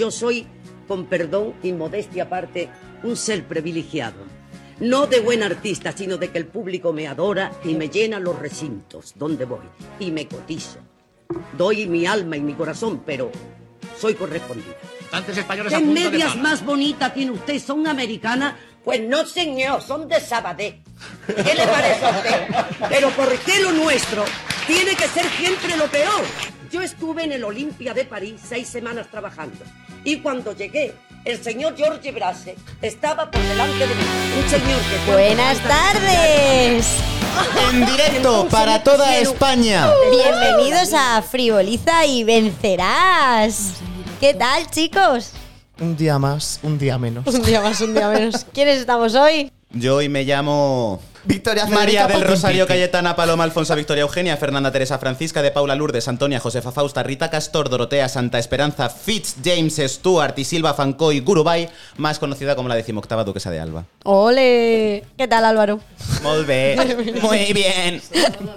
Yo soy, con perdón y modestia aparte, un ser privilegiado. No de buen artista, sino de que el público me adora y me llena los recintos donde voy y me cotizo. Doy mi alma y mi corazón, pero soy correspondida. Antes españoles ¿Qué de medias más bonitas tiene usted? ¿Son americanas? Pues no, señor, son de Sabadell. ¿Qué le parece a usted? Pero ¿por qué lo nuestro tiene que ser siempre lo peor? Yo estuve en el Olimpia de París seis semanas trabajando. Y cuando llegué, el señor George Brase estaba por delante de mí. Un señor que... Buenas tardes. En directo para toda España. Bienvenidos a Frivoliza y Vencerás. ¿Qué tal, chicos? Un día más, un día menos. Un día más, un día menos. ¿Quiénes estamos hoy? Yo hoy me llamo Victoria María Federica del Rosario. Cayetana Paloma Alfonso Victoria Eugenia Fernanda Teresa Francisca de Paula Lourdes Antonia Josefa Fausta Rita Castor Dorotea Santa Esperanza Fitz James Stuart y Silva Fancoy Gurubay más conocida como la decimoctava duquesa de Alba. ¡Ole! ¿Qué tal, Álvaro? Muy bien. Muy bien.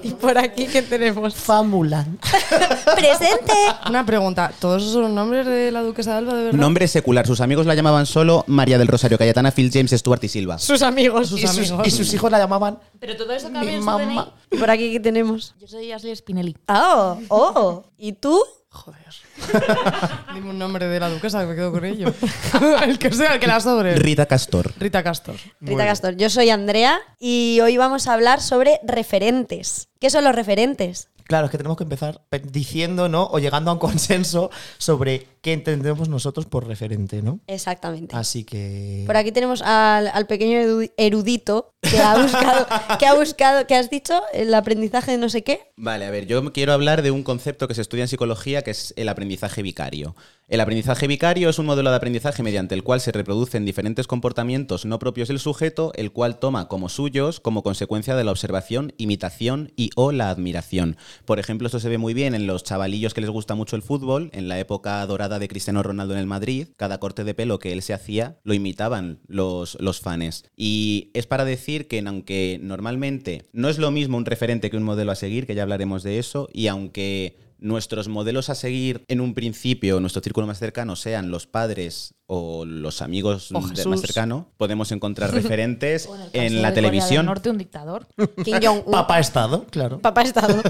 Y por aquí, ¿qué tenemos? Famulan. ¡Presente! Una pregunta, ¿todos esos son los nombres de la duquesa de Alba de verdad? Nombre secular. Sus amigos la llamaban solo María del Rosario Cayetana Phil James Stuart y Silva. Sus amigos. Sus Y sus, amigos. y sus hijos la llamaban Pero todo eso cabe mi en su mamá. DNI. ¿Y por aquí qué tenemos? Yo soy Ashley Spinelli. ¡Oh! ¡Oh! ¿Y tú? Joder. Dime un nombre de la duquesa que me quedo con ello. el que sea, el que la sobre. Rita Castor. Rita Castor. Rita Castor. Yo soy Andrea y hoy vamos a hablar sobre referentes. ¿Qué son los referentes? Claro, es que tenemos que empezar pe- diciendo, ¿no? O llegando a un consenso sobre qué entendemos nosotros por referente, ¿no? Exactamente. Así que. Por aquí tenemos al, al pequeño erudito que ha buscado, que ha buscado, que has dicho, el aprendizaje de no sé qué. Vale, a ver, yo quiero hablar de un concepto que se estudia en psicología que es el aprendizaje vicario. El aprendizaje vicario es un modelo de aprendizaje mediante el cual se reproducen diferentes comportamientos no propios del sujeto, el cual toma como suyos como consecuencia de la observación, imitación y o la admiración. Por ejemplo, esto se ve muy bien en los chavalillos que les gusta mucho el fútbol, en la época dorada de Cristiano Ronaldo en el Madrid, cada corte de pelo que él se hacía lo imitaban los, los fans. Y es para decir que aunque normalmente no es lo mismo un referente que un modelo a seguir, que ya hablaremos de eso, y aunque nuestros modelos a seguir en un principio, nuestro círculo más cercano, sean los padres o los amigos O de- Jesús. más cercano, podemos encontrar referentes O en, la de Corea del televisión. Norte, un dictador. Kim Jong-un. Papá Estado, claro. Papá Estado.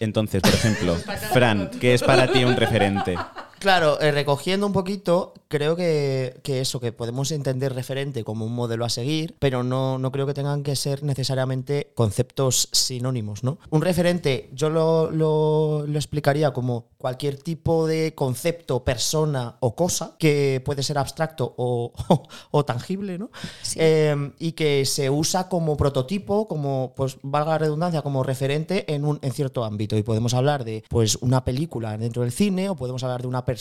Entonces, por ejemplo, Fran, ¿qué es para ti un referente? Claro, eh, recogiendo un poquito, creo que, que eso, que podemos entender referente como un modelo a seguir, pero no, no creo que tengan que ser necesariamente conceptos sinónimos, ¿no? Un referente, yo lo, lo- lo explicaría como cualquier tipo de concepto, persona o cosa que puede ser abstracto o, o tangible, ¿no? Eh, y que se usa como prototipo, como, pues, valga la redundancia, como referente en, un, en cierto ámbito. Y podemos hablar de, pues, una película dentro del cine, o podemos hablar de una persona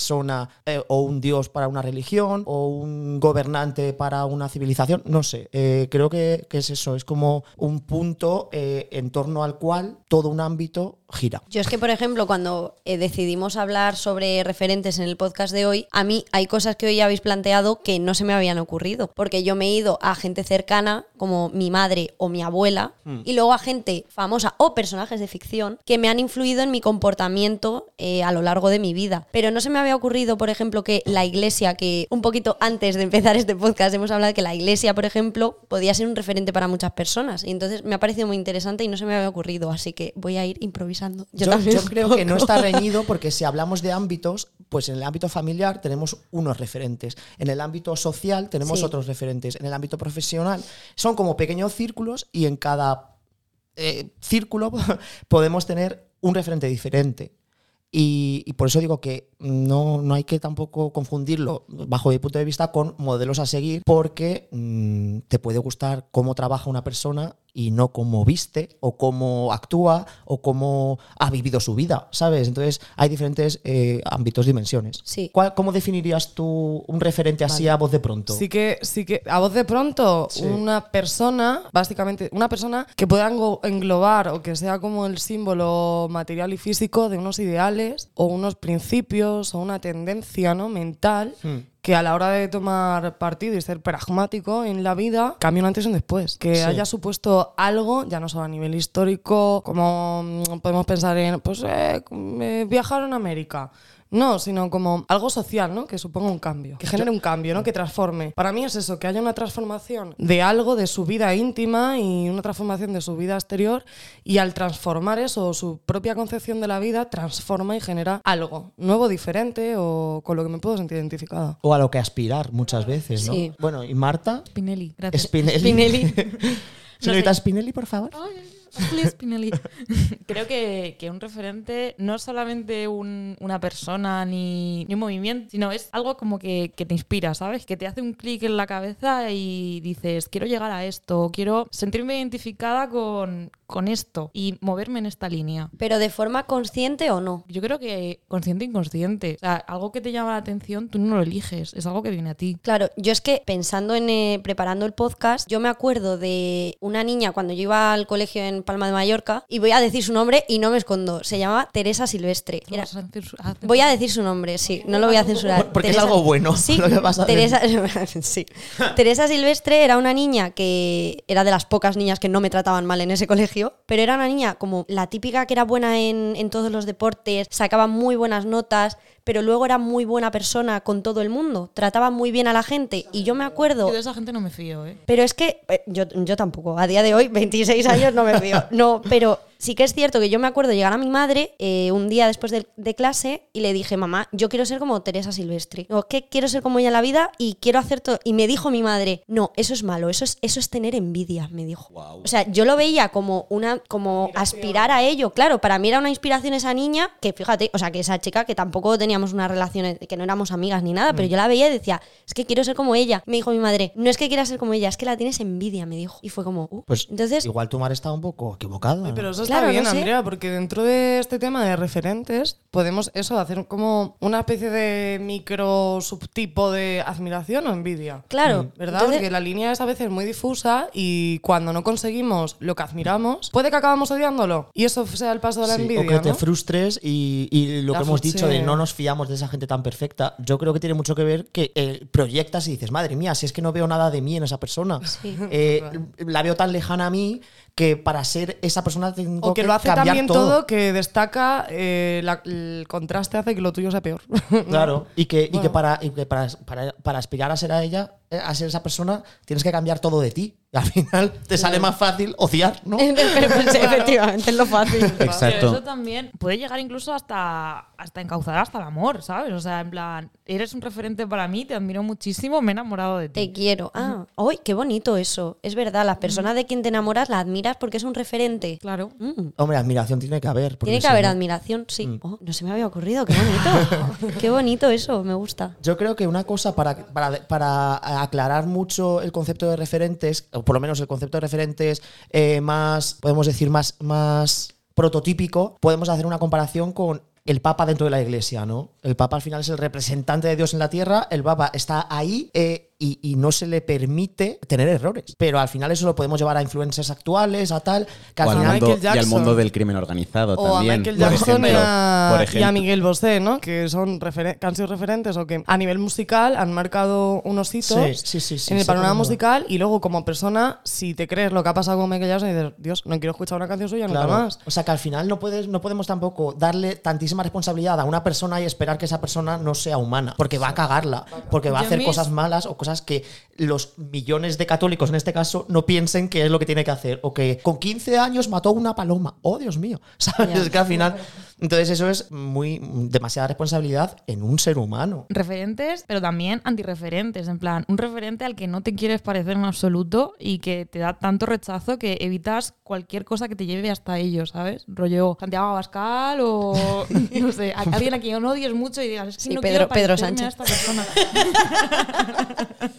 eh, o un dios para una religión, o un gobernante para una civilización, no sé. Eh, creo que, que es eso, es como un punto eh, en torno al cual todo un ámbito gira. Yo es que, por ejemplo, cuando eh, decidimos hablar sobre referentes en el podcast de hoy, a mí hay cosas que hoy habéis planteado que no se me habían ocurrido. Porque yo me he ido a gente cercana, como mi madre o mi abuela, y luego a gente famosa o personajes de ficción que me han influido en mi comportamiento eh, a lo largo de mi vida. Pero no se me había ocurrido, por ejemplo, que la iglesia, que un poquito antes de empezar este podcast hemos hablado de que la iglesia, por ejemplo, podía ser un referente para muchas personas. Y entonces me ha parecido muy interesante y no se me había ocurrido. Así que voy a ir improvisando. Yo, Yo, también. yo creo que no está reñido porque si hablamos de ámbitos, pues en el ámbito familiar tenemos unos referentes, en el ámbito social tenemos Sí. otros referentes, en el ámbito profesional son como pequeños círculos y en cada eh, círculo podemos tener un referente diferente. Y, y por eso digo que no, no hay que tampoco confundirlo, bajo mi punto de vista, con modelos a seguir, porque mm, te puede gustar cómo trabaja una persona y no cómo viste, o cómo actúa, o cómo ha vivido su vida, ¿sabes? Entonces hay diferentes eh, ámbitos, dimensiones. Sí. ¿Cuál- ¿Cómo definirías tú un referente así a voz de pronto? Sí que, sí que, a voz de pronto, Sí. una persona, básicamente, una persona que pueda englobar o que sea como el símbolo material y físico de unos ideales o unos principios o una tendencia ¿no? mental Hmm. Que a la hora de tomar partido y ser pragmático en la vida cambia un antes y un después. Que Sí. haya supuesto algo, ya no solo a nivel histórico, como mm, podemos pensar en, pues, eh, eh, viajaron a América. No, sino como algo social, ¿no? Que suponga un cambio, que genere un cambio, ¿no? Que transforme. Para mí es eso, que haya una transformación de algo, de su vida íntima y una transformación de su vida exterior y al transformar eso, su propia concepción de la vida, transforma y genera algo nuevo, diferente o con lo que me puedo sentir identificada. O a lo que aspirar muchas veces, ¿no? Sí. Bueno, ¿y Marta? Spinelli, gracias. Spinelli. Spinelli. Señorita sé. Spinelli, por favor. Spinelli. Creo que, que un referente no es solamente un- una persona ni, ni un movimiento, sino es algo como que, que te inspira, ¿sabes? Que te hace un clic en la cabeza y dices, quiero llegar a esto, quiero sentirme identificada con, con esto y moverme en esta línea. Pero de forma consciente o no. Yo creo que consciente e inconsciente. O sea, algo que te llama la atención, tú no lo eliges, es algo que viene a ti. Claro, yo es que pensando en eh, preparando el podcast, yo me acuerdo de una niña cuando yo iba al colegio en Palma de Mallorca y voy a decir su nombre y no me escondo. Se llamaba Teresa Silvestre. Era- Voy a decir su nombre, sí, no lo voy a censurar. Porque es algo bueno Sí, lo que vas a Teresa, sí. Teresa Silvestre era una niña que era de las pocas niñas que no me trataban mal en ese colegio, pero era una niña como la típica que era buena en, en todos los deportes, sacaba muy buenas notas, pero luego era muy buena persona con todo el mundo, trataba muy bien a la gente. Y yo me acuerdo Yo de esa gente no me fío, ¿eh? pero es que eh, yo, yo tampoco, a día de hoy, 26 años, no me fío. No, pero sí que es cierto que yo me acuerdo llegar a mi madre eh, un día después de, de clase y le dije, mamá, yo quiero ser como Teresa Silvestri. O que quiero ser como ella en la vida y quiero hacer todo. Y me dijo mi madre, no, eso es malo, eso es, eso es tener envidia, me dijo. O sea, yo lo veía como una, como aspirar a ello. Claro, para mí era una inspiración esa niña, que fíjate, o sea, que esa chica que tampoco teníamos una relación, eh, que no éramos amigas ni nada, pero yo la veía y decía, es que quiero ser como ella. Me dijo mi madre, no es que quieras ser como ella, es que la tienes envidia, me dijo. Y fue como, uh. Pues entonces, igual tu madre estaba un poco equivocada. Pero eso Claro, está bien, no sé. Andrea, porque dentro de este tema de referentes podemos eso hacer como una especie de micro subtipo de admiración o envidia. claro, ¿Verdad? entonces- Porque la línea es a veces muy difusa y cuando no conseguimos lo que admiramos, puede que acabamos odiándolo. Y eso sea el paso de la Sí, envidia. o que te frustres y, y lo La que hemos dicho de no nos fiamos de esa gente tan perfecta, yo creo que tiene mucho que ver que eh, proyectas y dices, madre mía, si es que no veo nada de mí en esa persona. Sí. Eh, la veo tan lejana a mí que para ser esa persona tengo O que lo hace también todo. que destaca eh, la- el contraste hace que lo tuyo sea peor. Claro, y que, y que, para, y que para, para- para aspirar a ser a ella, eh, a ser esa persona, tienes que cambiar todo de ti. Y al final te sale más fácil odiar, ¿no? Efectivamente es lo fácil. Pero Exacto. eso también puede llegar incluso hasta, hasta encauzar hasta el amor, ¿sabes? O sea, en plan, eres un referente para mí, te admiro muchísimo, me he enamorado de ti. Te quiero. Ah, ¡ay, qué bonito eso! Es verdad, la persona de quien te enamoras la admiras porque es un referente. Claro. Mm. Hombre, admiración tiene que haber. Tiene que haber no- admiración, sí. Oh, no se me había ocurrido, qué bonito. qué bonito eso, me gusta. Yo creo que una cosa para, para, para aclarar mucho el concepto de referentes, por lo menos el concepto de referentes eh, más, podemos decir, más, más prototípico, podemos hacer una comparación con el Papa dentro de la Iglesia, ¿no? El Papa al final es el representante de Dios en la tierra, el Papa está ahí eh, y, y no se le permite tener errores. Pero al final eso lo podemos llevar a influencers actuales, a tal, que al O al, final... Michael mundo, y al Jackson. mundo del crimen organizado O a también. Michael por Jackson ejemplo. y, a, Por y a. Miguel Bosé, ¿no? Que son referen- que han sido referentes o que a nivel musical han marcado unos hitos Sí, sí, sí, sí, en el panorama musical y luego como persona, si te crees lo que ha pasado con Michael Jackson, dices, Dios, no quiero escuchar una canción suya Claro. nunca más. O sea que al final no, puedes, no podemos tampoco darle tantísima responsabilidad a una persona y esperar que esa persona no sea humana, porque va a cagarla, porque va a hacer cosas malas o cosas que los millones de católicos en este caso no piensen que es lo que tiene que hacer, o que con 15 años mató una paloma. Oh, Dios mío. ¿Sabes? Es que al final. Entonces, eso es muy demasiada responsabilidad en un ser humano. Referentes, pero también antirreferentes. En plan, un referente al que no te quieres parecer en absoluto y que te da tanto rechazo que evitas cualquier cosa que te lleve hasta ello, ¿sabes? Rollo Santiago Abascal o no sé, a- alguien a quien odies mucho y digas, es que Sí, no Pedro- quiero Pedro parecerme a Sánchez. esta persona.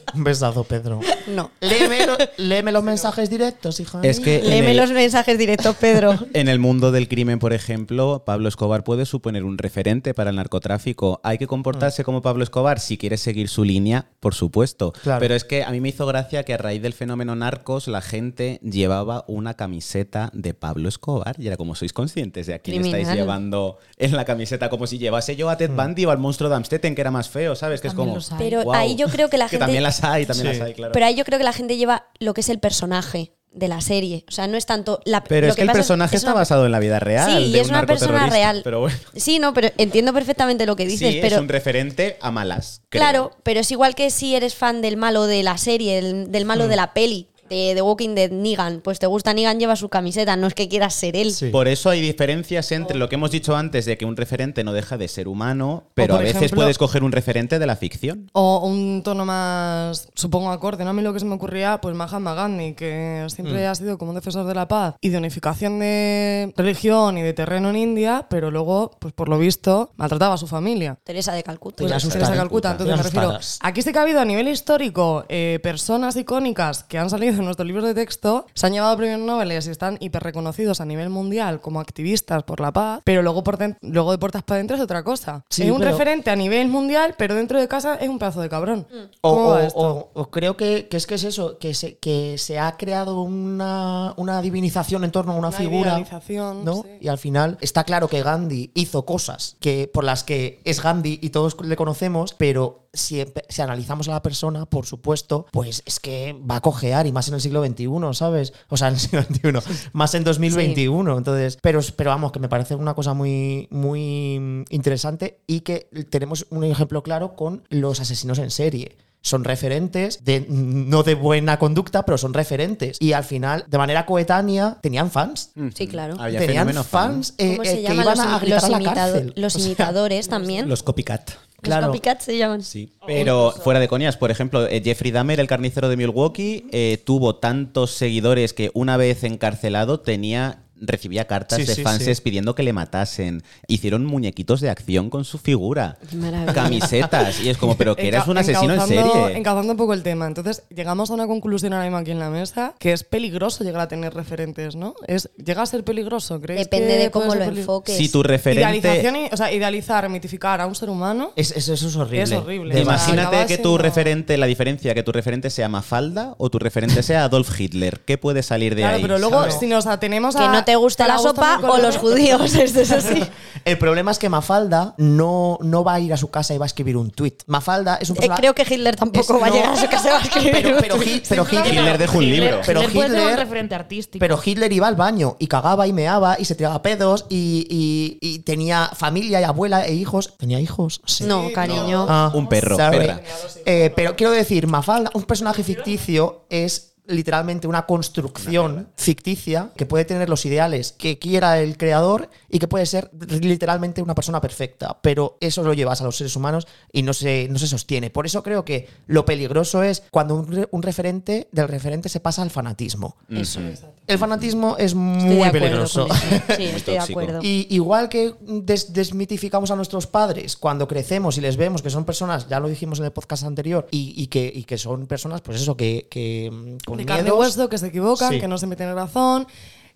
Un besazo, Pedro. No. Léeme, lo- léeme los mensajes directos, hija. Es que Léeme el- los mensajes directos, Pedro. En el mundo del crimen, por ejemplo, Pablo Escobar puede suponer un referente para el narcotráfico. Hay que comportarse como Pablo Escobar si quieres seguir su línea, por supuesto. Claro. Pero es que a mí me hizo gracia que a raíz del fenómeno narcos la gente llevaba una camiseta de Pablo Escobar y era como sois conscientes de a quién estáis llevando en la camiseta como si llevase yo a Ted Bundy o al monstruo de Amstetten que era más feo, ¿sabes? Que es como. Pero ahí yo creo que la que gente. también las hay, también Sí. las hay, claro. Pero ahí yo creo que la gente lleva lo que es el personaje. De la serie. O sea, no es tanto la Pero lo es que el personaje es está una- basado en la vida real. Sí, y es un una persona real. Pero bueno. Sí, no, pero entiendo perfectamente lo que dices, sí, pero es un referente a malas. creo. Claro, pero es igual que si eres fan del malo de la serie, del, del Hmm. malo de la peli, de The Walking Dead, Negan, pues te gusta Negan, lleva su camiseta, no es que quieras ser él. Sí. Por eso hay diferencias entre lo que hemos dicho antes de que un referente no deja de ser humano, pero a veces ejemplo- puedes coger un referente de la ficción. O un tono más, supongo, acorde. ¿no? A mí lo que se me ocurría, pues Mahatma Gandhi, que siempre ha sido como un defensor de la paz y de unificación de religión y de terreno en India, pero luego, pues por lo visto, maltrataba a su familia. Teresa de Calcuta. Sus Teresa de Calcuta. Entonces me refiero. Aquí sí que ha habido a nivel histórico eh, personas icónicas que han salido en nuestros libros de texto, se han llevado premios Nobel y están hiper reconocidos a nivel mundial como activistas por la paz, pero luego, por luego de puertas para adentro es otra cosa. Sí, es un pero- referente a nivel mundial, pero dentro de casa es un pedazo de cabrón. O, ¿Cómo o- va esto? o- o creo que, que es que es eso, que se, que se ha creado una, una divinización en torno a una, Una figura. idealización, ¿no? sí. Y al final está claro que Gandhi hizo cosas que, por las que es Gandhi y todos le conocemos, pero si, analizamos a la persona, por supuesto, pues es que va a cojear y más en el siglo XXI, ¿sabes? O sea, en el siglo XXI, más en 2021. Entonces, pero, pero vamos, que me parece una cosa muy, muy interesante y que tenemos un ejemplo claro con los asesinos en serie. Son referentes, de, no de buena conducta, pero son referentes. Y al final, de manera coetánea, tenían fans. Sí, claro. Había Tenían fenómeno fan. fans eh, ¿Cómo eh, se que llaman iban los, a gritar los a la imitado- cárcel. los O sea, imitadores también? Los copycat. Claro. Los copycats se llaman. Sí. Pero fuera de coñas, por ejemplo, eh, Jeffrey Dahmer, el carnicero de Milwaukee, eh, tuvo tantos seguidores que una vez encarcelado tenía recibía cartas Sí, de sí, fans sí. pidiendo que le matasen. Hicieron muñequitos de acción con su figura. Maravilla. Camisetas. Y es como, pero que eras un asesino en serie. Encauzando un poco el tema. Entonces, llegamos a una conclusión ahora mismo aquí en la mesa que es peligroso llegar a tener referentes, ¿no? Es, ¿Llega a ser peligroso? ¿Creéis Depende que de cómo lo enfoques. Si tu referente... Idealización, y- o sea, idealizar, mitificar a un ser humano. Es, es- eso es horrible. Es Imagínate que tu siendo- referente, la diferencia, que tu referente sea Mafalda o tu referente sea Adolf Hitler. ¿Qué puede salir de Claro, ahí? pero luego, ¿sabes? si nos atenemos a. Que no te gusta la sopa o los judíos, esto es así. El problema es que Mafalda no, no va a ir a su casa y va a escribir un tweet. Mafalda es un Eh, personaje. creo que Hitler tampoco Es- va a no. llegar a su casa y va a escribir Pero, un pero, tuit. Pero Hitler, Hitler dejó un libro. Pero Hitler un referente artístico. Pero Hitler iba al baño y cagaba y meaba y se tiraba pedos y, y- y tenía familia y abuela e hijos. ¿Tenía hijos? Sí. No, cariño. Ah, Un perro, perra. Eh, pero quiero decir, Mafalda, un personaje ficticio es literalmente una construcción ficticia que puede tener los ideales que quiera el creador y que puede ser literalmente una persona perfecta, pero eso lo llevas a los seres humanos y no se, no se sostiene. Por eso creo que lo peligroso es cuando un, re- un referente del referente se pasa al fanatismo. Eso. El fanatismo es Estoy muy de acuerdo peligroso. con eso. Sí, estoy de acuerdo. Y igual que des- desmitificamos a nuestros padres cuando crecemos y les vemos que son personas, ya lo dijimos en el podcast anterior, y, y que, y que son personas, pues eso, que, que mm, con de carne y hueso, que se equivocan, Sí. que no siempre tienen razón,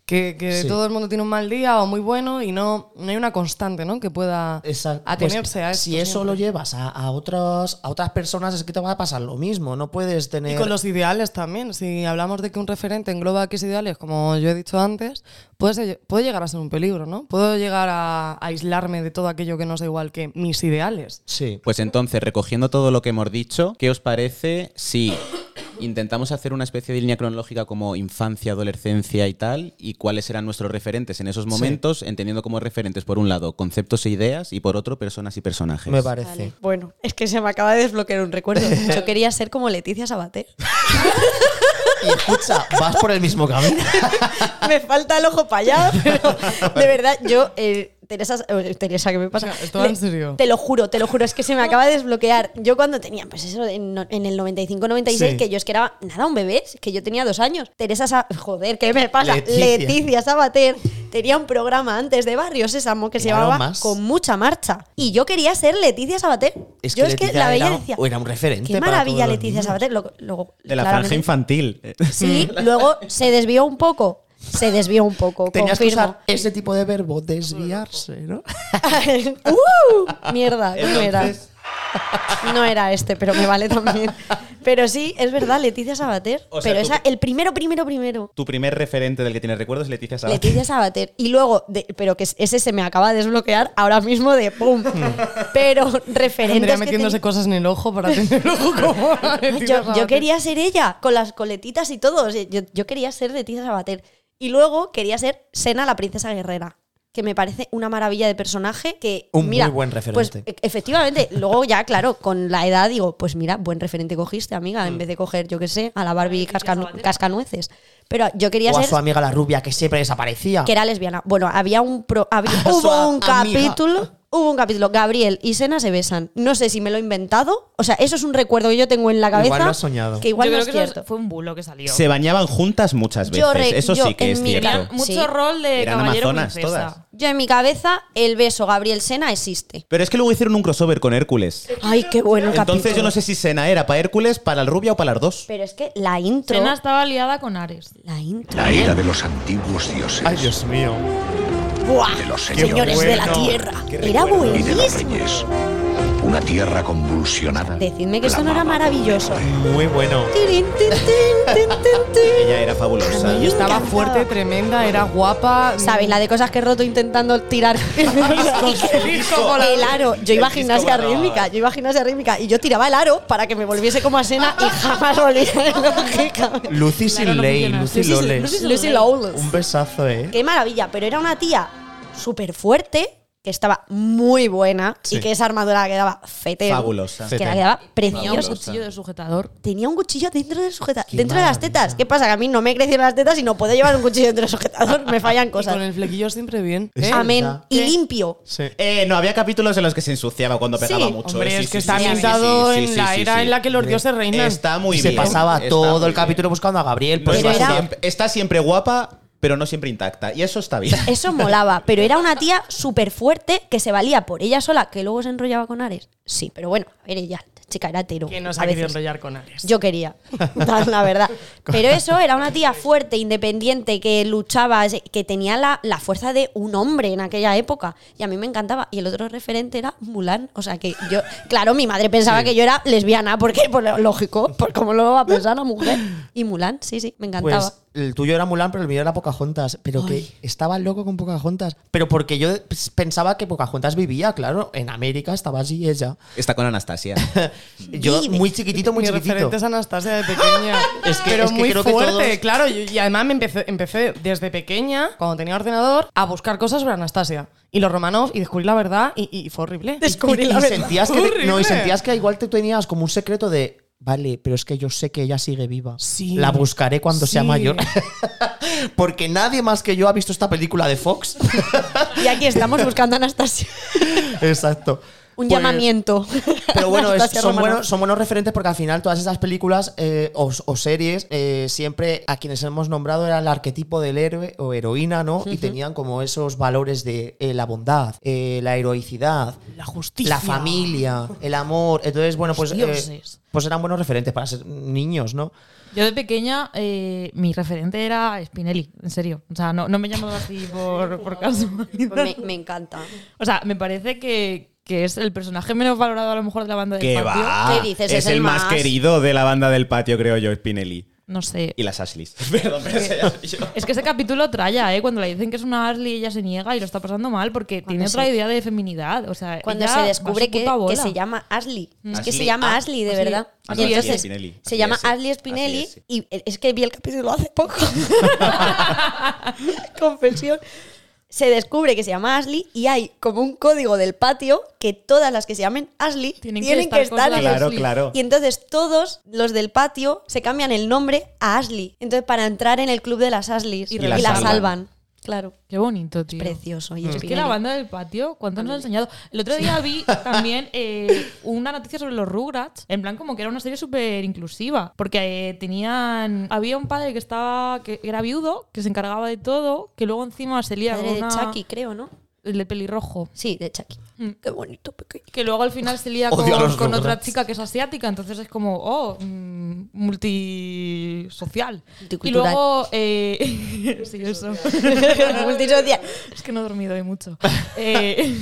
que, que Sí. todo el mundo tiene un mal día o muy bueno y no, no hay una constante ¿no? que pueda pues, atenerse a esto. Si eso siempre. lo llevas a, a otros, a otras personas, es que te va a pasar lo mismo. No puedes tener. Y con los ideales también. Si hablamos de que un referente engloba X ideales, como yo he dicho antes, puede, ser- puede llegar a ser un peligro, ¿no? Puedo llegar a, a aislarme de todo aquello que no es igual que mis ideales. Sí. Pues entonces, recogiendo todo lo que hemos dicho, ¿qué os parece si intentamos hacer una especie de línea cronológica como infancia, adolescencia y tal? ¿Y cuáles eran nuestros referentes en esos momentos? Entendiendo como referentes, por un lado, conceptos e ideas y por otro, personas y personajes. Me parece. Vale. Bueno, es que se me acaba de desbloquear un recuerdo. Yo quería ser como Leticia Sabater. Y escucha, vas por el mismo camino. me falta el ojo para allá, pero de verdad, yo, eh, Teresa, eh, Teresa, ¿qué me pasa? O sea, ¿esto va en serio? Te lo juro, te lo juro, es que se me acaba de desbloquear. Yo cuando tenía, pues eso, en, el 95-96, Sí. que yo es que era, nada, un bebé, es que yo tenía dos años. Teresa, Sa- joder, ¿qué me pasa? Leticia. Leticia Sabater tenía un programa antes de Barrio Sésamo que se llamaba más. Con mucha marcha. Y yo quería ser Leticia Sabater. Es que yo es que la veía decía, era un referente Qué para maravilla Leticia niños. Sabater. Luego- luego, De la claramente- franja infantil. Sí, luego se desvió un poco. Se desvió un poco. Tenías que confirmo. usar ese tipo de verbo, desviarse, ¿no? ¡Uh! Mierda, no era. No era este, pero me vale también. Pero sí, es verdad, Leticia Sabater. O sea, pero tú- esa, el primero, primero, primero. Tu primer referente del que tienes recuerdos es Leticia Sabater. Leticia Sabater. Y luego, de- pero que ese se me acaba de desbloquear ahora mismo de pum. pero Andrea referentes. que metiéndose ten- cosas en el ojo para tener el ojo como Leticia yo, quería ser ella, con las coletitas y todo. O sea, yo, yo quería ser Leticia Sabater. Y luego quería ser Sena, la princesa guerrera. Que me parece una maravilla de personaje que. Un mira, muy buen referente. Pues e- efectivamente, luego ya, claro, con la edad digo, pues mira, buen referente cogiste, amiga, Mm. en vez de coger, yo qué sé, a la Barbie cascanu- cascanueces. Pero yo quería O a ser su amiga la rubia que siempre desaparecía. que era lesbiana. Bueno, había un pro- había- A hubo un amiga. capítulo, hubo un capítulo, Gabriel y Sena se besan. No sé si me lo he inventado, o sea, eso es un recuerdo que yo tengo en la cabeza. Igual lo has soñado. Que igual Yo no creo es que eso cierto. fue un bulo que salió. Se bañaban juntas muchas veces. Yo re- Eso yo sí que en es mi- cierto. Mucho Sí. rol de Eran caballero amazonas princesa. todas. Yo en mi cabeza, el beso Gabriel Sena existe. Pero es que luego hicieron un crossover con Hércules. Ay, qué bueno el Entonces capítulo. yo no sé si Sena era para Hércules, para la rubia o para las dos. Pero es que la intro. Sena estaba liada con Ares. La intro. La era de los antiguos dioses. Ay, Dios mío. ¡Buah! de los Señores señores de la tierra. Era buenísimo. Una tierra convulsionada. Decidme que esto no era maravilloso. Muy bueno. Tin, tin, tin. Ella era fabulosa. A mí Y estaba fuerte, tremenda, era guapa. ¿Sabéis la de cosas que he roto intentando tirar el aro? Yo iba a gimnasia rítmica, yo iba a gimnasia rítmica y yo tiraba el aro para que me volviese como a Sena y jamás volvía. Lucy Sinley. Lucy Loles. Lucy- Lawless. Un besazo, ¿eh? Qué maravilla, pero era una tía súper fuerte, que estaba muy buena Sí. y que esa armadura quedaba fetén. Fabulosa. Que Fetén. la quedaba Tenía un preciosa. cuchillo de sujetador. Tenía un cuchillo dentro de sujeta, Qué dentro de las tetas. ¿Qué pasa? Que a mí no me crecieron las tetas y no puedo llevar un cuchillo dentro del sujetador. Me fallan Y cosas. con el flequillo siempre bien. ¿eh? Amén. Y limpio. Sí. Eh, no, había capítulos en los que se ensuciaba cuando pegaba Sí. mucho. Hombre, eh, es sí, que sí, está sí, sí, ambientado sí, en sí, la era sí. en la que los dioses reinan. Está muy y se bien. pasaba está todo el capítulo bien. buscando a Gabriel. Pues Pero está, era- siempre, está siempre guapa, pero no siempre intacta. Y eso está bien. Eso molaba. Pero era una tía súper fuerte que se valía por ella sola, que luego se enrollaba con Ares. Sí, pero bueno, a ver, ella, chica, era hetero. Que no se a ha querido enrollar con Ares. Yo quería, la verdad. Pero eso era una tía fuerte, independiente, que luchaba, que tenía la, la fuerza de un hombre en aquella época. Y a mí me encantaba. Y el otro referente era Mulan. O sea que yo, claro, mi madre pensaba que yo era lesbiana, porque, pues lógico, por cómo lo va a pensar una mujer. Y Mulan, sí, sí, me encantaba. Pues el tuyo era Mulan, pero el mío era Pocahontas. Pero que estaba loco con Pocahontas. Pero porque yo pues, pensaba que Pocahontas vivía, claro. En América estaba allí ella. Está con Anastasia. Yo, Vive. muy chiquitito, muy Mi chiquitito. referente es Anastasia de pequeña. Es que- pero es que muy creo que fuerte, todos- claro. Y, y además me empecé, empecé desde pequeña, cuando tenía ordenador, a buscar cosas sobre Anastasia. Y los Romanov, y descubrí la verdad, y, y fue horrible. Descubrí y, la y verdad. sentías que te- no, y Horrible. sentías que igual te tenías como un secreto de vale, pero es que yo sé que ella sigue viva. Sí. La buscaré cuando sea Sí. mayor. Porque nadie más que yo ha visto esta película de Fox. Y aquí estamos buscando a Anastasia. Exacto. Un Pues- llamamiento. Pero bueno, es- son, buenos, son buenos referentes porque al final todas esas películas eh, o, o series eh, siempre a quienes hemos nombrado era el arquetipo del héroe o heroína, ¿no? Y tenían como esos valores de eh, la bondad, eh, la heroicidad, La justicia. la familia, el amor. Entonces, bueno, pues, eh, pues eran buenos referentes para ser niños, ¿no? Yo de pequeña, eh, mi referente era Spinelli, en serio. O sea, no, no me llamo así por, por casualidad. Pues me, me encanta. O sea, me parece que, que es el personaje menos valorado a lo mejor de la banda del ¿Qué patio. va? ¿Qué dices? Es, Es el el más más. querido de la banda del patio, creo yo, Spinelli. No sé. Y las Ashleys. Perdón, pero yo. Es que ese capítulo traya, ¿eh? Cuando le dicen que es una Ashley ella se niega y lo está pasando mal porque tiene otra idea de feminidad. O sea, Cuando se descubre que, que se llama Ashley. Es que Ashley. se llama Ah, Ashley, de Ashley. verdad. Ah, y entonces Ashley Spinelli. se Ashley llama. Ashley Spinelli Ashley y es que vi el capítulo hace poco. Confesión. Se descubre que se llama Ashley y hay como un código del patio que todas las que se llamen Ashley Tienen tienen, que que estar en Claro, Ashley. claro. Y entonces todos los del patio se cambian el nombre a Ashley. Entonces para entrar en el club de las Ashleys Y y, la la salvan. salvan. Claro. Qué bonito, tío. Precioso. Y Es que la banda del patio, ¿cuánto nos ha enseñado? El otro día vi también eh, una noticia sobre los Rugrats, en plan como que era una serie súper inclusiva, porque eh, tenían... Había un padre que estaba que era viudo, que se encargaba de todo, que luego encima se lía Padre con de una... Chucky, creo, ¿no? El de pelirrojo. Sí, de Chucky. Mm. Qué bonito, pequeño. Que luego al final se lía con, con otra chica que es asiática, entonces es como, oh, mm, multisocial. Y luego, eh, sí, eso. Multisocial. Es que no he dormido hoy mucho. Eh,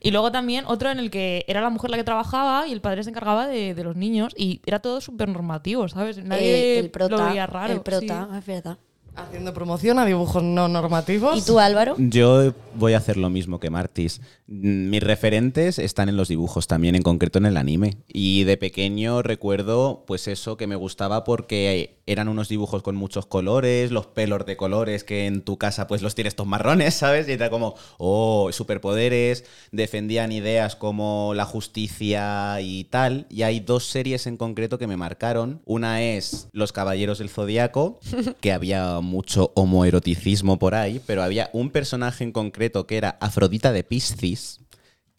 y luego también otro en el que era la mujer la que trabajaba y el padre se encargaba de, de los niños y era todo súper normativo, ¿sabes? Nadie Eh, el prota. lo veía raro. El prota, sí. es verdad. Haciendo promoción a dibujos no normativos. ¿Y tú, Álvaro? Yo voy a hacer lo mismo que Martis. Mis referentes están en los dibujos, también en concreto en el anime. Y de pequeño recuerdo, pues eso que me gustaba porque eran unos dibujos con muchos colores, los pelos de colores que en tu casa pues los tienes todos marrones, ¿sabes? Y era como, oh, superpoderes, defendían ideas como la justicia y tal. Y hay dos series en concreto que me marcaron. Una es Los Caballeros del Zodiaco, que había mucho homoeroticismo por ahí, pero había un personaje en concreto que era Afrodita de Piscis,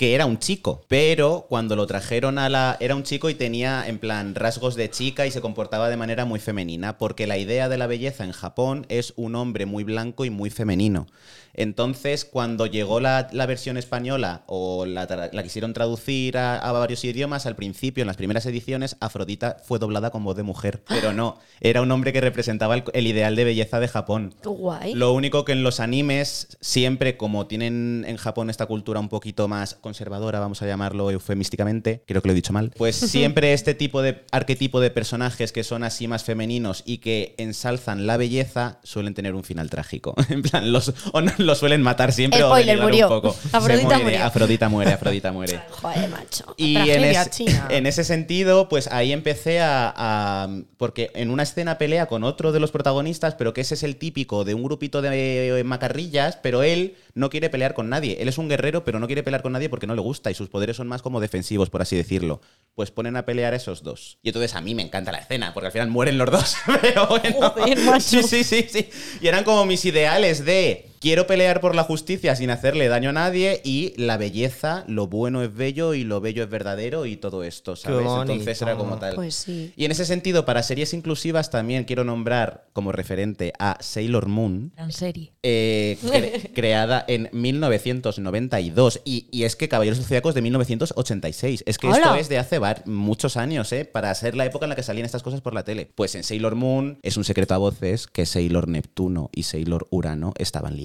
que era un chico, pero cuando lo trajeron a la... Era un chico y tenía en plan rasgos de chica y se comportaba de manera muy femenina, porque la idea de la belleza en Japón es un hombre muy blanco y muy femenino. Entonces, cuando llegó la, la versión española o la, quisieron traducir a, a varios idiomas, al principio, en las primeras ediciones, Afrodita fue doblada con voz de mujer, pero no, era un hombre que representaba el, el ideal de belleza de Japón. Guay. Lo único que en los animes, siempre como tienen en Japón esta cultura un poquito más conservadora, vamos a llamarlo eufemísticamente, creo que lo he dicho mal, pues siempre este tipo de arquetipo de personajes que son así más femeninos y que ensalzan la belleza suelen tener un final trágico. En plan, los, o no, los suelen matar siempre o murió. un poco. Afrodita muere, murió. Afrodita muere, Afrodita muere. Joder, macho. Y en, es- ese sentido, pues ahí empecé a, a- Porque en una escena pelea con otro de los protagonistas, pero que ese es el típico de un grupito de eh, macarrillas, pero él no quiere pelear con nadie. Él es un guerrero, pero no quiere pelear con nadie porque no le gusta y sus poderes son más como defensivos, por así decirlo. Pues ponen a pelear a esos dos. Y entonces a mí me encanta la escena, porque al final mueren los dos. pero bueno. Joder, macho. Sí, sí, sí, sí. Y eran como mis ideales de quiero pelear por la justicia sin hacerle daño a nadie y la belleza, lo bueno es bello y lo bello es verdadero y todo esto, ¿sabes? Entonces era como tal. Pues sí. Y en ese sentido, para series inclusivas también quiero nombrar como referente a Sailor Moon. Gran serie. eh, cre- creada en 1992 y, y es que Caballeros es de 1986 es que esto es de hace muchos años ¿eh? para ser la época en la que salían estas cosas por la tele pues en Sailor Moon es un secreto a voces que Sailor Neptuno y Sailor Urano estaban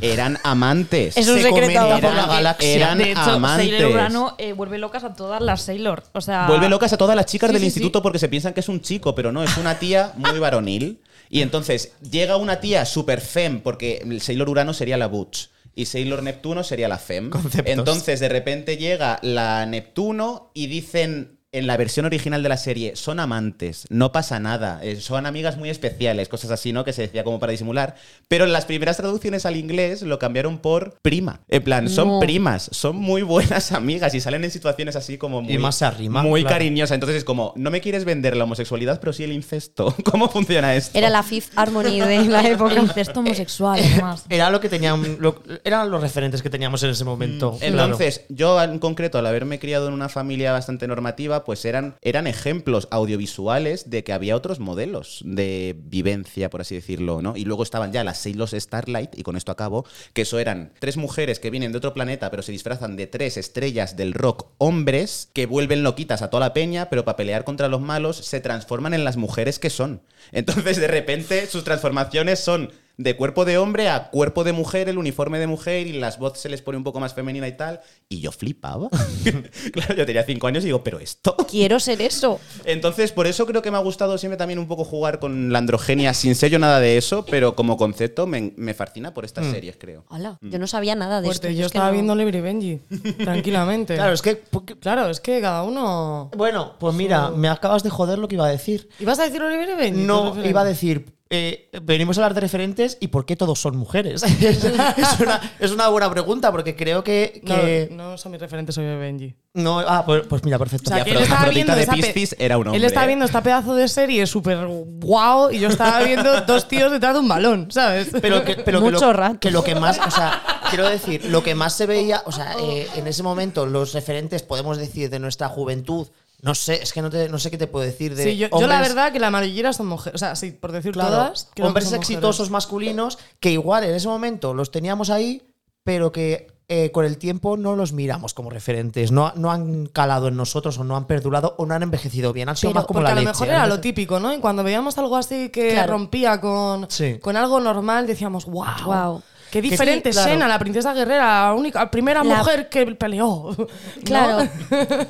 eran amantes Es un Se secreto. comenta por la galaxia. eran de hecho, amantes Sailor Urano eh, vuelve locas a todas las Sailor. O sea, Vuelve locas a todas las chicas Sí, del sí, instituto sí. porque se piensan que es un chico, pero no, es una tía muy varonil. Y entonces llega una tía super fem, porque el Sailor Urano sería la Butch. Y Sailor Neptuno sería la Fem. Conceptos. Entonces, de repente llega la Neptuno y dicen en la versión original de la serie, son amantes, no pasa nada, eh, son amigas muy especiales, cosas así, ¿no? Que se decía como para disimular. Pero en las primeras traducciones al inglés lo cambiaron por prima. En plan, son No. primas, son muy buenas amigas y salen en situaciones así como muy, Y más arrima, muy claro. cariñosa. Entonces es como, no me quieres vender la homosexualidad, pero sí el incesto. ¿Cómo funciona esto? Era la Fifth Harmony de la época. incesto homosexual, además. Era lo que tenían, lo- eran los referentes que teníamos en ese momento. claro. Mm. Entonces, yo en concreto, al haberme criado en una familia bastante normativa, pues eran, eran ejemplos audiovisuales de que había otros modelos de vivencia, por así decirlo, ¿no? Y luego estaban ya las Sailors Starlight, y con esto acabo, que eso eran tres mujeres que vienen de otro planeta, pero se disfrazan de tres estrellas del rock hombres, que vuelven loquitas a toda la peña, pero para pelear contra los malos se transforman en las mujeres que son. Entonces, de repente, sus transformaciones son de cuerpo de hombre a cuerpo de mujer, el uniforme de mujer y las voces se les pone un poco más femenina y tal. Y yo flipaba. claro, yo tenía cinco años y digo, ¿pero esto? Quiero ser eso. Entonces, por eso creo que me ha gustado siempre también un poco jugar con la androgenia sin sello nada de eso, pero como concepto me, me fascina por estas series, creo. Hola, yo no sabía nada de Fuerte, esto. yo es que estaba no- viendo Libre y Benji, tranquilamente. Claro, es que. porque- Claro, es que cada uno. Bueno, pues mira, me acabas de joder lo que iba a decir. ¿Ibas a decir Oliver y Benji? No, iba a decir. Eh, venimos a hablar de referentes y por qué todos son mujeres. es, una, es una buena pregunta porque creo que. No, que no son mis referentes Oliver y Benji. no, ah, pues, pues mira, perfecto. O sea, que él Afrodita viendo de Piscis era un Él hombre, estaba ¿eh? viendo esta pedazo de serie súper guau y yo estaba viendo dos tíos detrás de un balón, ¿sabes? pero que, pero que Mucho lo, rato. que lo que más, o sea, quiero decir, lo que más se veía, o sea, eh, en ese momento los referentes, podemos decir, de nuestra juventud, no sé, es que no, te- no sé qué te puedo decir de Sí, yo, yo la verdad que la mayoría son mujeres. O sea, sí, por decir Claro, todas. hombres exitosos mujeres. masculinos que igual en ese momento los teníamos ahí, pero que eh, con el tiempo no los miramos como referentes, no, no han calado en nosotros o no han perdurado o no han envejecido bien, han sido Pero más como la a lo leche. mejor era lo típico, ¿no? Y cuando veíamos algo así que Claro. rompía con, Sí. con algo normal, decíamos, wow. Guau. Qué diferente sí, claro. Xena, la princesa guerrera, la única, la primera La- mujer que peleó. ¿no? Claro,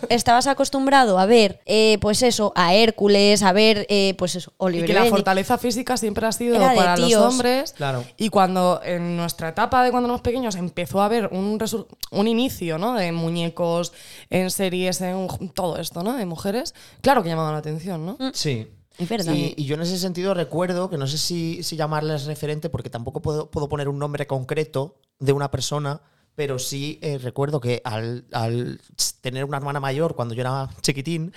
estabas acostumbrado a ver, eh, pues eso, a Hércules, a ver, eh, pues eso, Y Oliver que la fortaleza física siempre ha sido Era para los hombres. Claro. Y cuando en nuestra etapa de cuando éramos pequeños empezó a haber un, un inicio, ¿no? De muñecos en series, en todo esto, ¿no? De mujeres, claro que llamaba la atención, ¿no? Sí. Y, yo en ese sentido recuerdo que no sé si, si llamarles referente porque tampoco puedo, puedo poner un nombre concreto de una persona, pero sí eh, recuerdo que al, tener una hermana mayor cuando yo era chiquitín,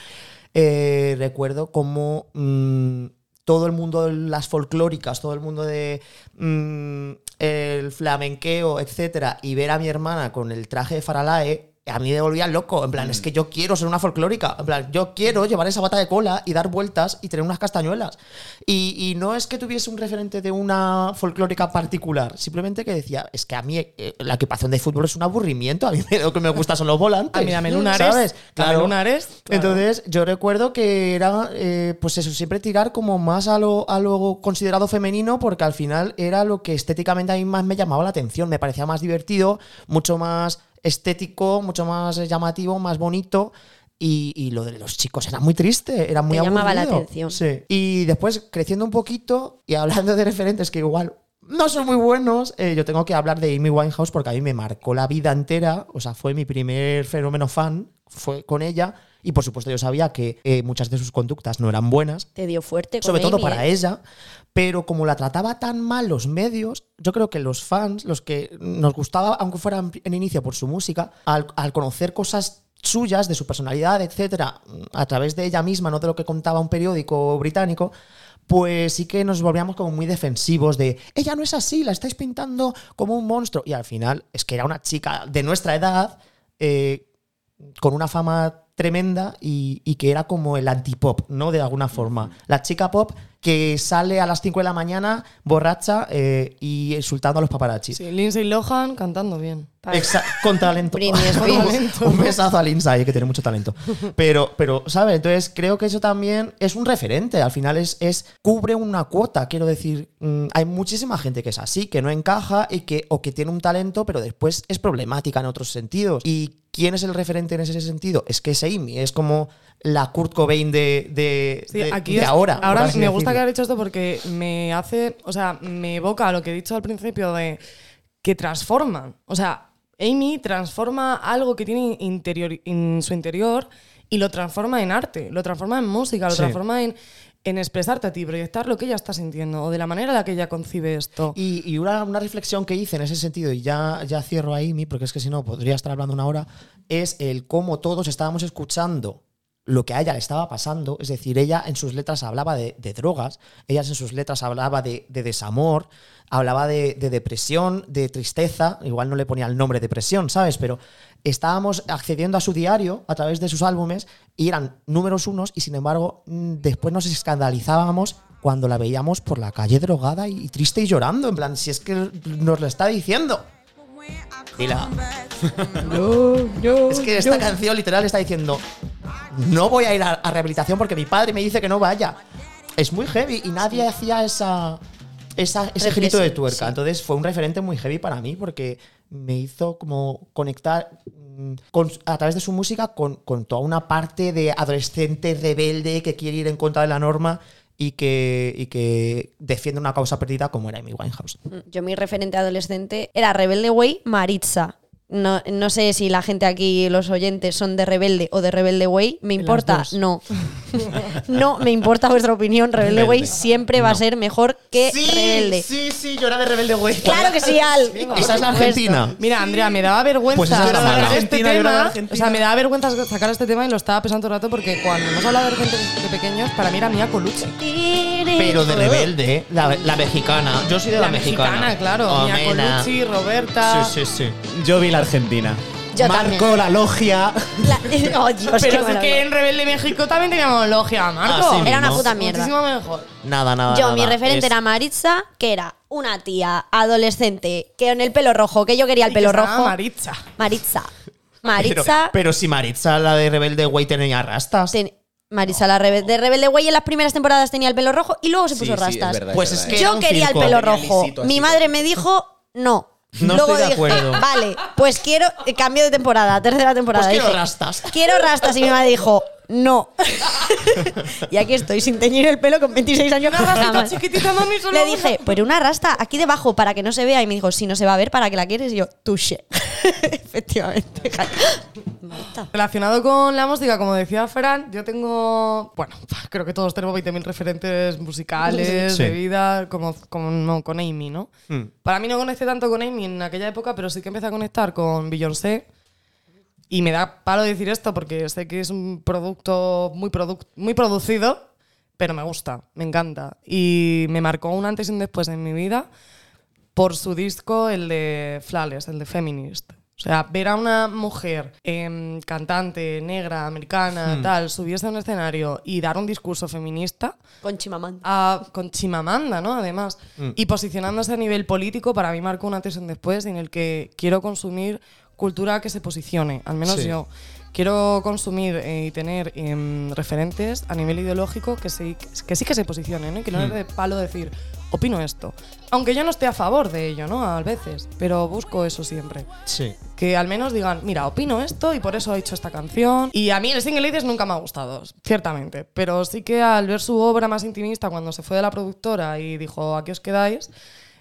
eh, recuerdo como mm, todo el mundo de las folclóricas, todo el mundo de mm, el flamenqueo, etcétera, y ver a mi hermana con el traje de Faralae. A mí me volvía loco, en plan, es que yo quiero ser una folclórica, en plan, yo quiero llevar esa bata de cola y dar vueltas y tener unas castañuelas. Y, y no es que tuviese un referente de una folclórica particular, simplemente que decía, es que a mí eh, la equipación de fútbol es un aburrimiento, a mí lo que me gusta son los volantes. A mí dame lunares, ¿sabes? dame lunares, claro. Entonces, yo recuerdo que era, eh, pues eso, siempre tirar como más a lo, a lo considerado femenino, porque al final era lo que estéticamente a mí más me llamaba la atención, me parecía más divertido, mucho más estético, mucho más llamativo, más bonito. Y, y lo de los chicos era muy triste, era muy Te llamaba la aburrido. atención. Sí. Y después, creciendo un poquito y hablando de referentes que igual no son muy buenos, eh, yo tengo que hablar de Amy Winehouse porque a mí me marcó la vida entera. O sea, fue mi primer fenómeno fan, fue con ella. Y por supuesto, yo sabía que eh, muchas de sus conductas no eran buenas, Te dio fuerte con sobre todo para ¿eh? ella, pero como la trataba tan mal los medios, yo creo que los fans, los que nos gustaba, aunque fuera en, en inicio por su música, al, al conocer cosas suyas, de su personalidad, etcétera, a través de ella misma, no de lo que contaba un periódico británico, pues sí que nos volvíamos como muy defensivos de ella no es así, la estáis pintando como un monstruo. Y al final es que era una chica de nuestra edad, eh, con una fama tremenda y, y que era como el antipop, ¿no? De alguna forma. La chica pop que sale a las 5 de la mañana borracha eh, y insultando a los paparazzi. Sí, Lindsay Lohan cantando bien. Exa- con talento. Un besazo a Lindsay, que tiene mucho talento. Pero, pero, ¿sabes? Entonces creo que eso también es un referente. Al final es, es cubre una cuota. Quiero decir, mm, hay muchísima gente que es así, que no encaja y que, o que tiene un talento, pero después es problemática en otros sentidos. ¿Y quién es el referente en ese sentido? Es que es Amy. Es como la Kurt Cobain de, de, Sí, de- aquí de es- ahora. Ahora me gusta que haya dicho esto porque me hace, o sea, me evoca a lo que he dicho al principio de que transforman. O sea, Amy transforma algo que tiene interior, en su interior y lo transforma en arte, lo transforma en música, lo Sí. transforma en, en expresarte a ti, proyectar lo que ella está sintiendo o de la manera en la que ella concibe esto. Y, una, reflexión que hice en ese sentido, y ya, ya cierro ahí, porque es que si no podría estar hablando una hora, es el cómo todos estábamos escuchando lo que a ella le estaba pasando. Es decir, ella en sus letras hablaba de, de drogas, ella en sus letras hablaba de, de desamor, hablaba de, de depresión, de tristeza, igual no le ponía el nombre depresión, ¿sabes? Pero estábamos accediendo a su diario a través de sus álbumes y eran números unos y sin embargo mm, después nos escandalizábamos cuando la veíamos por la calle drogada y triste y llorando, en plan, si es que nos lo está diciendo. Dila. es que esta canción literal está diciendo, no voy a ir a, a rehabilitación porque mi padre me dice que no vaya. Es muy heavy y nadie hacía esa, esa- ese grito de tuerca. sí. Entonces fue un referente muy heavy para mí porque me hizo como conectar mm, con- a través de su música con, con toda una parte de adolescente rebelde que quiere ir en contra de la norma y que, y que defiende una causa perdida como era Amy Winehouse. Yo mi referente adolescente era Rebelde Way Maritza. No, no sé si la gente aquí, los oyentes, son de Rebelde o de Rebelde Way. ¿Me importa? No. no me importa vuestra opinión. Rebelde Way siempre va a ser mejor que Rebelde. sí, sí, yo era de Rebelde Way. Claro que sí, Al. Esa es la. Argentina. Mira, Andrea, me daba vergüenza Pues esa es la sacar este tema. O sea, me daba vergüenza sacar este tema y lo estaba pensando todo el rato porque cuando hemos hablado de gente de pequeños, para mí era Mia Colucci. Pero de rebelde, la, la mexicana. Yo soy de la, La mexicana, claro. Mia Omena. Colucci, Roberta. Sí, sí, sí. Yo vi la Argentina. Yo Marco, también. la logia. La- oh, Dios, qué Pero sí que maravilla. en Rebelde México también teníamos logia, Marco. Ah, sí, Era una puta mierda. Muchísimo mejor. Nada, nada. Yo, nada. mi referente Es- era Maritza, que era una tía adolescente que con el pelo rojo, que yo quería el Y que pelo se rojo. Maritza. Maritza. Pero, Maritza. pero si Maritza, la de Rebelde Güey, tenía rastas. ten- Maritza, la rebe- de Rebelde Güey, en las primeras temporadas tenía el pelo rojo y luego se Sí, puso sí, es rastas. verdad, Pues es es que- era Yo un quería el circo. pelo Tenía rojo. lisito, así Mi madre me dijo no. No Luego estoy de dije, acuerdo. vale, pues quiero eh, cambio de temporada, tercera temporada. Pues quiero Dije, rastas. Quiero rastas y mi madre dijo no. y aquí estoy sin teñir el pelo con 26 años. Una rastita jamás. chiquitita, mami, solo Le una. dije, pero una rasta aquí debajo para que no se vea. Y me dijo, si no se va a ver, ¿para que la quieres? Y yo, touché. Efectivamente. Relacionado con la música, como decía Fran, yo tengo. Bueno, creo que todos tenemos 20.000 referentes musicales, Sí. de vida, como, como con Amy, ¿no? Mm. Para mí no conecté tanto con Amy en aquella época, pero sí que empecé a conectar con Beyoncé. Y me da palo decir esto porque sé que es un producto muy, produc- muy producido, pero me gusta, me encanta. Y me marcó un antes y un después en mi vida por su disco, el de Flawless, el de Feminist. O sea, ver a una mujer em, cantante, negra, americana, tal, subirse a un escenario y dar un discurso feminista Con Chimamanda. a- con Chimamanda, ¿no? Además, y posicionándose a nivel político, para mí marcó un antes y un después en el que quiero consumir cultura que se posicione, al menos Sí. yo. Quiero consumir eh, y tener em, referentes a nivel ideológico que sí que, sí que se posicionen, ¿no? Y que no es de palo decir, opino esto. Aunque yo no esté a favor de ello, ¿no? A veces, pero busco eso siempre Sí. que al menos digan, mira, opino esto y por eso he hecho esta canción. Y a mí el Single Ladies nunca me ha gustado, ciertamente. Pero sí que al ver su obra más intimista cuando se fue de la productora y dijo, aquí os quedáis,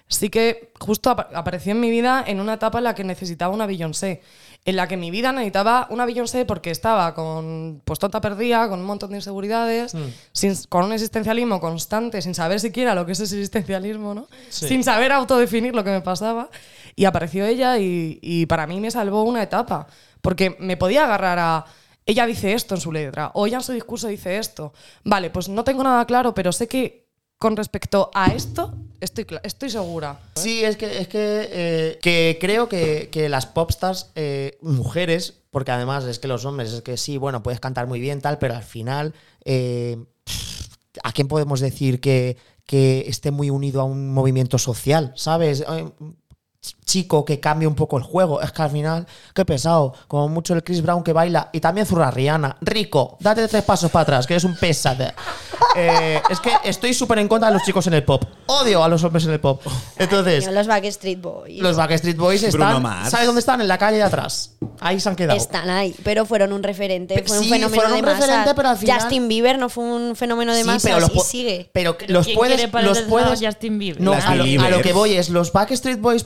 sí que justo apa- apareció en mi vida en una etapa en la que necesitaba una Beyoncé. En la que mi vida necesitaba una Beyoncé porque estaba con pues tonta perdida, con un montón de inseguridades, sin- con un existencialismo constante, sin saber siquiera lo que es ese existencialismo, ¿no? Sin saber autodefinir lo que me pasaba. Y apareció ella y, y para mí me salvó una etapa. Porque me podía agarrar a. Ella dice esto en su letra, o ella en su discurso dice esto. Vale, pues no tengo nada claro, pero sé que con respecto a esto estoy, estoy segura. Sí, es que, es que, eh, que creo que, que las popstars, eh, mujeres, porque además es que los hombres, es que sí, bueno, puedes cantar muy bien, tal, pero al final, eh, ¿a quién podemos decir que, que esté muy unido a un movimiento social? ¿Sabes? Chico que cambie un poco el juego. Es que al final, qué pesado. Como mucho el Chris Brown que baila. Y también zurra Rihanna. Rico, date tres pasos para atrás, que eres un pesado. Eh, es que estoy súper en contra de los chicos en el pop. Odio a los hombres en el pop. Entonces, Los Backstreet Boys. los Backstreet Boys están. ¿Sabes dónde están? En la calle de atrás. Ahí se han quedado. Están ahí, pero fueron un referente, fue un fenómeno fueron de un masas. referente, pero al final- Justin Bieber no fue un fenómeno de Sí, masas pero los y sigue. Pero los ¿quién puedes. Los puedes Justin Bieber? No, a, lo, a lo que voy es, los Backstreet Boys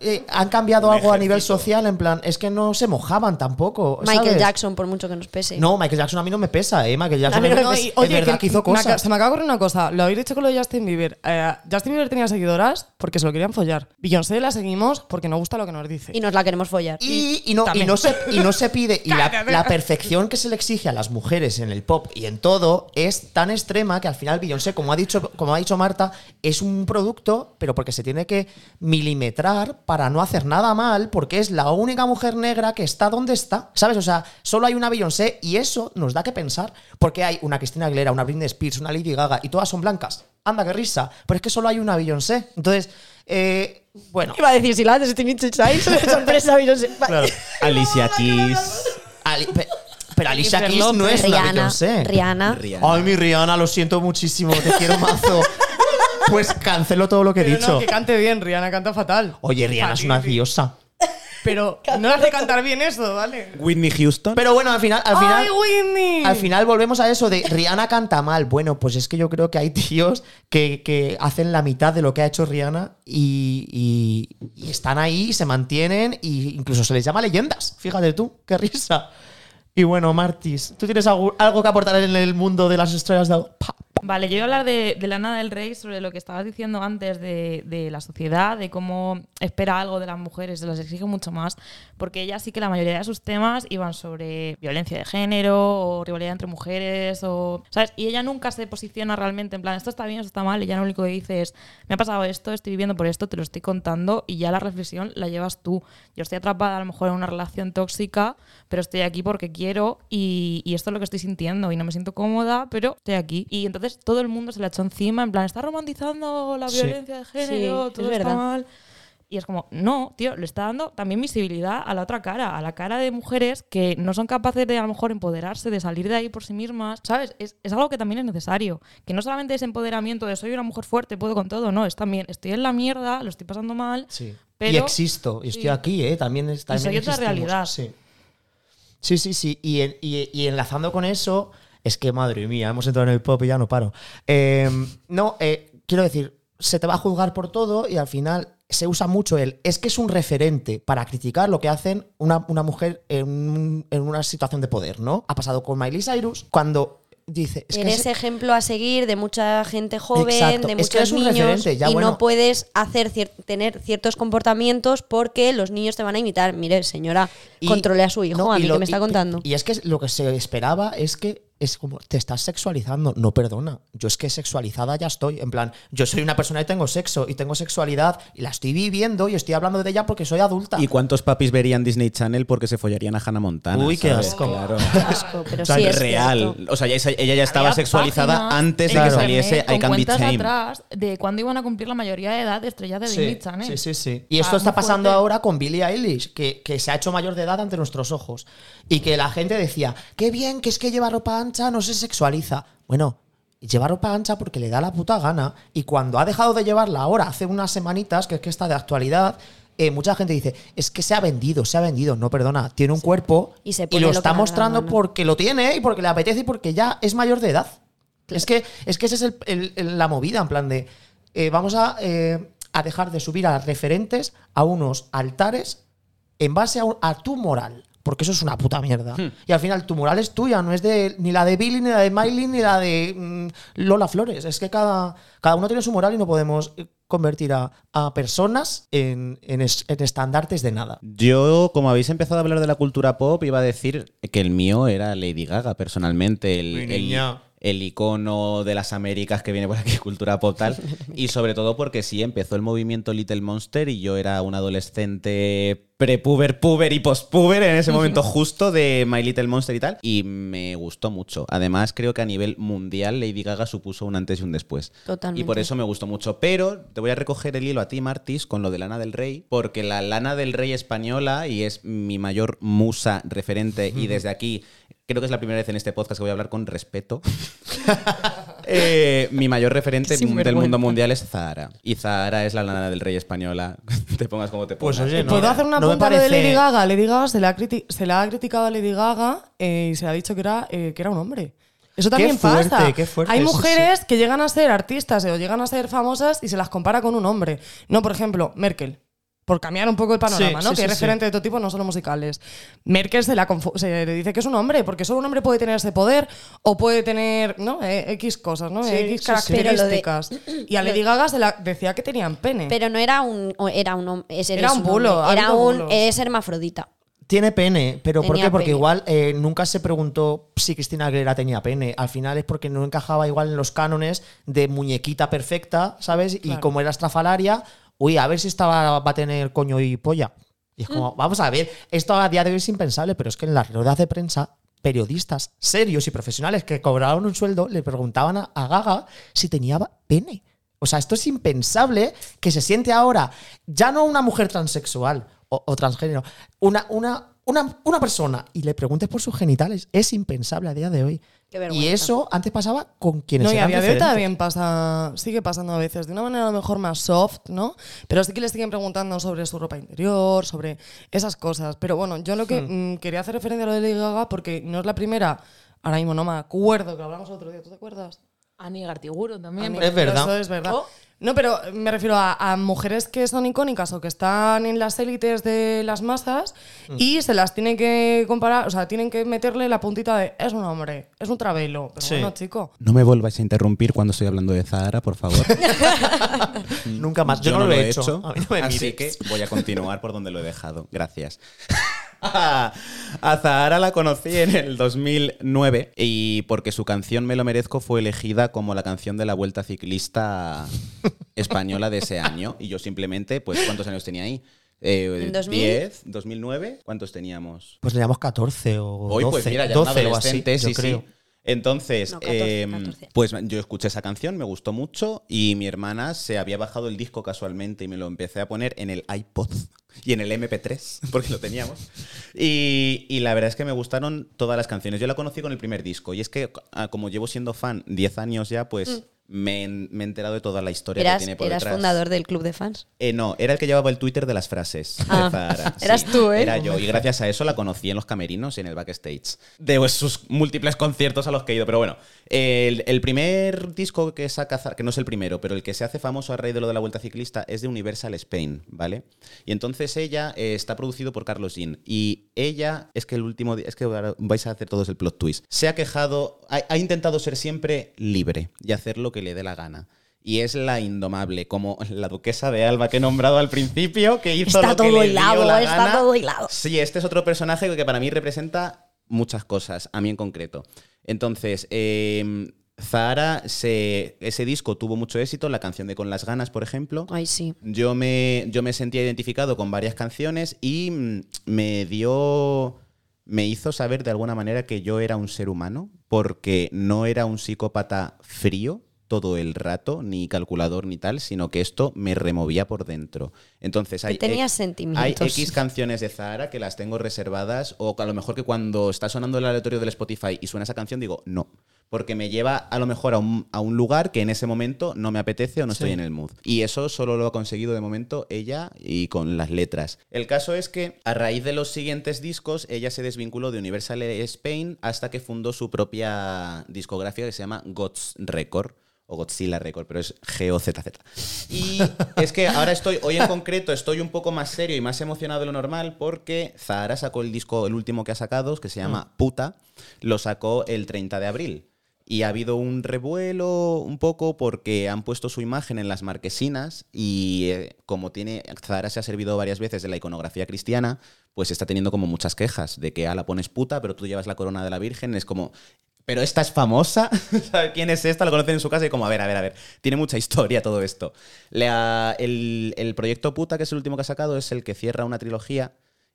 eh, han cambiado Un algo a nivel ejército. social, en plan, es que no se mojaban tampoco. Michael ¿sabes? Jackson, por mucho que nos pese. No, Michael Jackson a mí no me pesa, ¿eh? Michael Jackson A mí no me No, es verdad que hizo me aca- cosas. se me acaba de ocurrir una cosa. Lo habéis dicho con lo de Justin Bieber. Eh, Justin Bieber tenía seguidoras porque se lo querían follar. Beyoncé la seguimos porque nos gusta lo que nos dice. Y nos la queremos follar. Y, y no, y, También. no se, y no se pide. Y la, la perfección que se le exige a las mujeres en el pop y en todo es tan extrema que al final Beyoncé, como ha dicho, como ha dicho Marta, es un producto, pero porque se tiene que milimetrar para no hacer nada mal, porque es la única mujer negra que está donde está. ¿Sabes? O sea, solo hay una Beyoncé y eso nos da que pensar. Porque hay una Cristina Aguilera, una Britney Spears, una Lady Gaga y todas son blancas. Anda, qué risa. Pero es que solo hay una Beyoncé. Entonces, eh, bueno. Iba a decir, si la haces Destiny Child, sorpresa. Claro. Alicia Keys. Ali- pero Alicia Keys no es una Rihanna, Beyoncé. Rihanna. Rihanna. Ay, mi Rihanna, lo siento muchísimo, te quiero mazo. Pues cancelo todo lo que he Pero dicho. no, que cante bien, Rihanna canta fatal. Oye, Rihanna es una diosa. Pero no hace cantar bien eso, ¿vale? Whitney Houston. Pero bueno, al final, al final, ¡Ay, Whitney! al final volvemos a eso de Rihanna canta mal. Bueno, pues es que yo creo que hay tíos que, que hacen la mitad de lo que ha hecho Rihanna y, y- y están ahí, se mantienen e incluso se les llama leyendas. Fíjate tú, qué risa. Y bueno, Martis, ¿tú tienes algo, algo que aportar en el mundo de las estrellas de pop? Vale, yo voy a hablar de, de Lana del Rey sobre lo que estabas diciendo antes de, de la sociedad, de cómo espera algo de las mujeres, se las exige mucho más, porque ella sí que la mayoría de sus temas iban sobre violencia de género o rivalidad entre mujeres, o, ¿sabes? Y ella nunca se posiciona realmente en plan, esto está bien, esto está mal, ella lo único que dice es, me ha pasado esto, estoy viviendo por esto, te lo estoy contando y ya la reflexión la llevas tú. Yo estoy atrapada a lo mejor en una relación tóxica, pero estoy aquí porque quiero y, y esto es lo que estoy sintiendo y no me siento cómoda, pero estoy aquí. Y entonces todo el mundo se la echó encima, en plan, está romantizando la Sí. violencia de género, Sí, todo es está verdad. mal. Y es como, no, tío, le está dando también visibilidad a la otra cara, a la cara de mujeres que no son capaces de a lo mejor empoderarse, de salir de ahí por sí mismas, ¿sabes? Es, es algo que también es necesario. Que no solamente es empoderamiento de soy una mujer fuerte, puedo con todo, no, es también estoy en la mierda, lo estoy pasando mal, Sí. pero y existo, y estoy sí. aquí, ¿eh? También, es, también soy otra existimos. realidad. Sí, sí, sí. sí. Y, en- y- y enlazando con eso, es que, madre mía, hemos entrado en el pop y ya no paro. Eh, no, eh, quiero decir, se te va a juzgar por todo y al final se usa mucho el es que es un referente para criticar lo que hacen una, una mujer en, en una situación de poder, ¿no? Ha pasado con Miley Cyrus cuando dice... Es que Eres es- ejemplo a seguir de mucha gente joven, Exacto. de Es que muchos un niños ya, y bueno. no puedes hacer cier- tener ciertos comportamientos porque los niños te van a imitar. Mire, señora, Y- controle a su hijo, no, a mí lo- que me está y- contando. Y es que lo que se esperaba es que es como, te estás sexualizando. No, perdona. Yo es que sexualizada ya estoy. En plan, yo soy una persona y tengo sexo y tengo sexualidad y la estoy viviendo y estoy hablando de ella porque soy adulta. ¿Y cuántos papis verían Disney Channel porque se follarían a Hannah Montana? Uy, qué ¿sabes? asco. Claro. Qué asco, pero O sea, sí es Real. cierto. O sea, ella ya estaba Había sexualizada antes de que Claro. saliese I Can Be cuentas Tame. atrás de cuándo iban a cumplir la mayoría de edad de estrellas de Disney Sí, Channel. sí, sí, sí. Y Ah, esto está pasando fuerte. ahora con Billie Eilish, que, que se ha hecho mayor de edad ante nuestros ojos. Y que la gente decía, qué bien, que es que lleva ropa ancha, no se sexualiza. Bueno, lleva ropa ancha porque le da la puta gana. Y cuando ha dejado de llevarla ahora, hace unas semanitas, que es que está de actualidad, eh, mucha gente dice, es que se ha vendido, se ha vendido. No, perdona, tiene un cuerpo Y se y lo está mostrando porque lo tiene y porque le apetece y porque ya es mayor de edad. Es que, es que esa es el- el- el- la movida, en plan de. eh, vamos a, eh, a dejar de subir a referentes a unos altares en base a, a tu moral. Porque eso es una puta mierda. Y al final tu moral es tuya, no es de ni la de Billy, ni la de Miley, ni la de mm, Lola Flores. Es que cada, cada uno tiene su moral y no podemos eh, convertir a, a personas en, en es- en estandartes de nada. Yo, como habéis empezado a hablar de la cultura pop, iba a decir que el mío era Lady Gaga, personalmente. El, Mi niña. el icono de las Américas que viene por aquí, cultura pop tal. y sobre todo porque sí, empezó el movimiento Little Monster y yo era un adolescente prepuber, puber y postpuber en ese momento justo de My Little Monster y tal. Y me gustó mucho. Además, creo que a nivel mundial Lady Gaga supuso un antes y un después. Totalmente. Y por eso me gustó mucho. Pero te voy a recoger el hilo a ti, Martis, con lo de Lana del Rey, porque la Lana del Rey española, y es mi mayor musa referente, y desde aquí creo que es la primera vez en este podcast que voy a hablar con respeto. Eh, mi mayor referente del mundo mundial es Zahara. Y Zahara es la Lana del Rey española. te pongas como te pongas. Pues oye, no, ¿Puedo hacer una no punta de Lady Gaga? Lady Gaga se le ha, criti- se le ha criticado a Lady Gaga eh, y se le ha dicho que era, eh, que era un hombre. Eso también fuerte, pasa. qué fuerte, Hay sí, mujeres que llegan a ser artistas o llegan a ser famosas y se las compara con un hombre. No, por ejemplo, Merkel. Por cambiar un poco el panorama, Sí, ¿no? sí, que sí, es referente de todo tipo, no solo musicales. Merkel se, la confu- se le dice que es un hombre, porque solo un hombre puede tener ese poder o puede tener, ¿no? Eh, X cosas, ¿no? Sí, X sí, sí. características. Y a Lady Gaga se la decía que tenían pene. Pero no era un, era un Era un bulo, Era un es hermafrodita. Tiene pene, pero ¿por qué? Porque pene. igual eh, nunca se preguntó si Cristina Aguilera tenía pene. Al final es porque no encajaba igual en los cánones de muñequita perfecta, ¿sabes? Y Claro. como era estrafalaria, uy, a ver si estaba, va a tener coño y polla. Y es Mm. como, vamos a ver, esto a día de hoy es impensable, pero es que en las ruedas de prensa, periodistas serios y profesionales que cobraban un sueldo le preguntaban a, a Gaga si tenía pene. O sea, esto es impensable que se siente ahora ya no una mujer transexual o, o transgénero, una, una, una, una persona y le preguntes por sus genitales. Es impensable a día de hoy. Qué Y eso antes pasaba con quienes No, y a día de hoy también pasa, sigue pasando a veces, de una manera a lo mejor más soft, ¿no? Pero sí que le siguen preguntando sobre su ropa interior, sobre esas cosas. Pero bueno, yo lo que Hmm. mm, quería hacer referencia a lo de Lady Gaga porque no es la primera, ahora mismo no me acuerdo, que lo hablamos el otro día, ¿tú te acuerdas? Ani Gartiguro también. Es verdad. Eso es verdad. Oh. No, pero me refiero a, a mujeres que son icónicas o que están en las élites de las masas Mm. y se las tienen que comparar, o sea, tienen que meterle la puntita de es un hombre, es un travelo. Pero Sí. bueno, chico. No me vuelvas a interrumpir cuando estoy hablando de Zahara, por favor. Nunca más. Yo, no, lo he hecho. A mí no me así mires. que voy a continuar por donde lo he dejado. Gracias. a Zahara la conocí en el 2009 y porque su canción Me lo merezco fue elegida como la canción de la Vuelta Ciclista española de ese año. Y yo simplemente, pues, ¿cuántos años tenía ahí? Eh, ¿En 2000? 10, 2009, ¿cuántos teníamos? Pues teníamos 14 o Hoy, 12, pues mira, ya 12 un o así, sí, creo. sí. Entonces, No, 14, em, 14. pues yo escuché esa canción, me gustó mucho y mi hermana se había bajado el disco casualmente y me lo empecé a poner en el iPod y en el MP3, porque lo teníamos. Y, y la verdad es que me gustaron todas las canciones. Yo la conocí con el primer disco y es que ah, como llevo siendo fan 10 años ya, pues me, he- me he enterado de toda la historia que tiene por eras detrás. fundador del club de fans. Eh, no, era el que llevaba el Twitter de las frases. de Ah, Zahara, eras tú, ¿eh? Era yo, y gracias a eso la conocí en los camerinos y en el backstage. De sus múltiples conciertos a los que he ido. Pero bueno, el, el primer disco que saca que no es el primero, pero el que se hace famoso a raíz de lo de la Vuelta Ciclista, es de Universal Spain, ¿vale? Y entonces ella eh, está producido por Carlos Jean. Y ella, es que el último es que vais a hacer todos el plot twist, se ha quejado, ha, ha intentado ser siempre libre y hacer lo que le dé la gana. Y es la indomable, como la duquesa de Alba que he nombrado al principio, que hizo Está lo que todo le dio la está gana. todo hilado. Sí, este es otro personaje que para mí representa muchas cosas, a mí en concreto. Entonces, eh, Zahara, se, ese disco tuvo mucho éxito, la canción de Con las ganas, por ejemplo. Ay, sí. Yo me, yo me sentía identificado con varias canciones y mm, me dio. Me hizo saber de alguna manera que yo era un ser humano, porque no era un psicópata frío todo el rato, ni calculador ni tal, sino que esto me removía por dentro. Entonces hay, tenías ex- sentimientos. hay X canciones de Zahara que las tengo reservadas, o a lo mejor que cuando está sonando el aleatorio del Spotify y suena esa canción, digo, no. Porque me lleva a lo mejor a un, a un lugar que en ese momento no me apetece o no estoy en el mood. Y eso solo lo ha conseguido de momento ella y con las letras. El caso es que a raíz de los siguientes discos, ella se desvinculó de Universal Spain hasta que fundó su propia discografía que se llama Gods Record o Godzilla Record, pero es G-O-Z-Z. Y es que ahora estoy, hoy en concreto, estoy un poco más serio y más emocionado de lo normal porque Zahara sacó el disco, el último que ha sacado, que se llama Puta, lo sacó el 30 de abril. Y ha habido un revuelo un poco porque han puesto su imagen en las marquesinas y eh, como tiene Zahara se ha servido varias veces de la iconografía cristiana, pues está teniendo como muchas quejas de que ah, la pones puta, pero tú llevas la corona de la Virgen, es como pero esta es famosa, ¿Sabe ¿quién es esta? Lo conocen en su casa y como, a ver, a ver, a ver, tiene mucha historia todo esto. El, el proyecto Puta, que es el último que ha sacado, es el que cierra una trilogía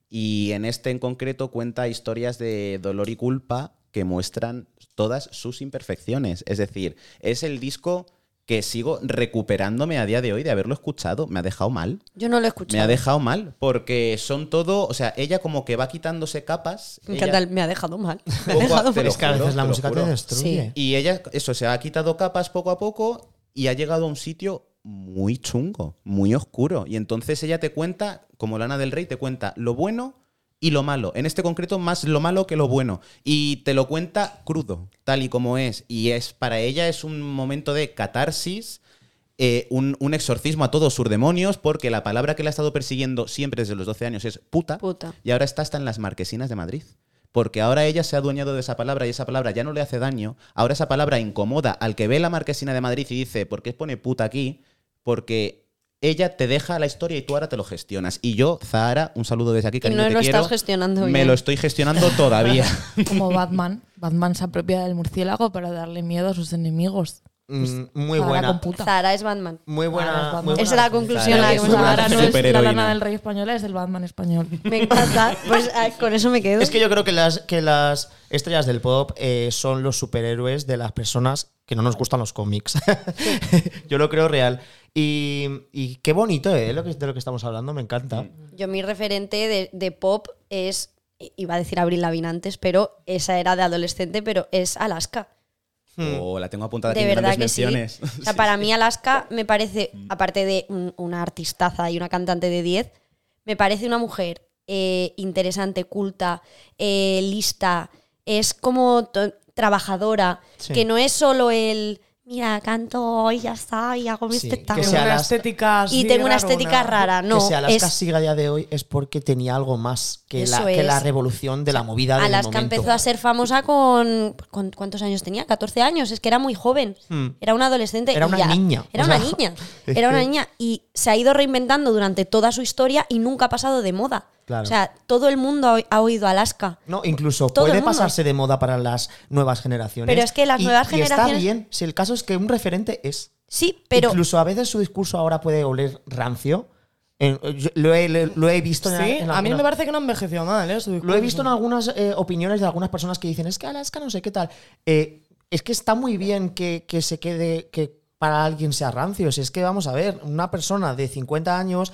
y en este en concreto cuenta historias de dolor y culpa que muestran todas sus imperfecciones. Es decir, es el disco que sigo recuperándome a día de hoy de haberlo escuchado. Me ha dejado mal. Yo no lo he escuchado. Me ha dejado mal, porque son todo, o sea, ella como que va quitándose capas. Me encanta me ha dejado mal. Me ha a- dejado mal. Es que a veces la te música te destruye. Y ella, eso, se ha quitado capas poco a poco y ha llegado a un sitio muy chungo, muy oscuro. Y entonces ella te cuenta, como Lana del Rey, te cuenta lo bueno y lo malo. En este concreto, más lo malo que lo bueno. Y te lo cuenta crudo, tal y como es. Y es para ella es un momento de catarsis. eh, un, un exorcismo a todos sus demonios, porque la palabra que le ha estado persiguiendo siempre desde los 12 años es puta, Puta. y ahora está hasta en las marquesinas de Madrid. Porque ahora ella se ha adueñado de esa palabra y esa palabra ya no le hace daño. Ahora esa palabra incomoda al que ve la marquesina de Madrid y dice, ¿por qué pone puta aquí? Porque ella te deja la historia y tú ahora te lo gestionas. Y yo, Zahara, un saludo desde aquí, cariño, no te lo quiero. estás gestionando Me bien. lo estoy gestionando todavía. Como Batman. Batman se apropia del murciélago para darle miedo a sus enemigos. Mm, muy buena. Zara es Batman. Muy es buena. Batman. muy buena Esa es la conclusión a la que es hemos no es la lana del rey española, es el Batman español. Me encanta. Pues ah, con eso me quedo. Es que yo creo que las, que las estrellas del pop eh, son los superhéroes de las personas que no nos gustan los cómics. yo lo creo real. Y, y qué bonito, ¿eh? Lo que, de lo que estamos hablando, me encanta. Yo mi referente de, de pop es, iba a decir Abril Lavigne antes, pero esa era de adolescente, pero es Alaska. O la tengo apuntada aquí De en verdad grandes que sí. menciones. O sea, para mí Alaska me parece, aparte de un- una artistaza y una cantante de 10, me parece una mujer eh, interesante, culta, eh, lista, es como trabajadora, Sí. que no es solo el mira, canto y ya está, y hago mi Sí, que espectáculo. sea una estética y tengo una estética rara, no. que si Alaska es- sigue a día de hoy es porque tenía algo más que, la, que la revolución de la movida del Alaska momento. empezó a ser famosa con, con- ¿Cuántos años tenía? 14 años. Es que era muy joven. Hmm. Era una adolescente. Era una ya- niña, Era o una sea, niña. Era una que- niña. Y se ha ido reinventando durante toda su historia y nunca ha pasado de moda. Claro. O sea, todo el mundo ha, oído Alaska. No, incluso Todo puede pasarse de moda para las nuevas generaciones. Pero es que las Y- nuevas y está generaciones- bien. Si el caso es que un referente es. Sí, pero. Incluso a veces su discurso ahora puede oler rancio. En- yo lo, he, lo he visto en, Sí, en a mí me parece que no envejeció mal, ¿eh? Lo he visto en algunas eh, opiniones de algunas personas que dicen, es que Alaska no sé qué tal. Eh, es que está muy bien que, que se quede, que para alguien sea rancio. Si es que vamos a ver, una persona de 50 años,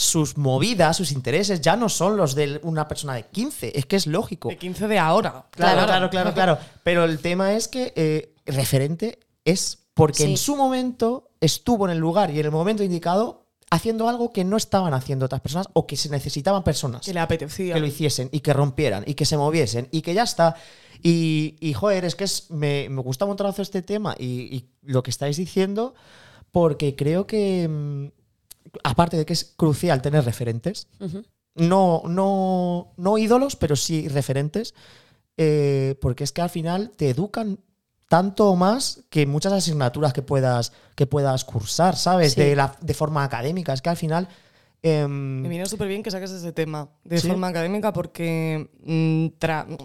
sus movidas, sus intereses ya no son los de una persona de 15. Es que es lógico. De 15 de ahora. Claro, claro, claro, claro. Pero el tema es que eh, referente es porque Sí. en su momento estuvo en el lugar y en el momento indicado haciendo algo que no estaban haciendo otras personas o que se necesitaban personas Que le apetecía. que lo hiciesen y que rompieran y que se moviesen y que ya está. Y, y, joder, es que es, me, me gusta un montonazo este tema y, y lo que estáis diciendo porque creo que, mm, aparte de que es crucial tener referentes, no, no, no ídolos, pero sí referentes, eh, porque es que al final te educan tanto más que muchas asignaturas que puedas, que puedas cursar, ¿sabes? Sí. De, la, de forma académica. Es que al final... em, Me viene súper bien que saques ese tema de ¿Sí? forma académica porque mm,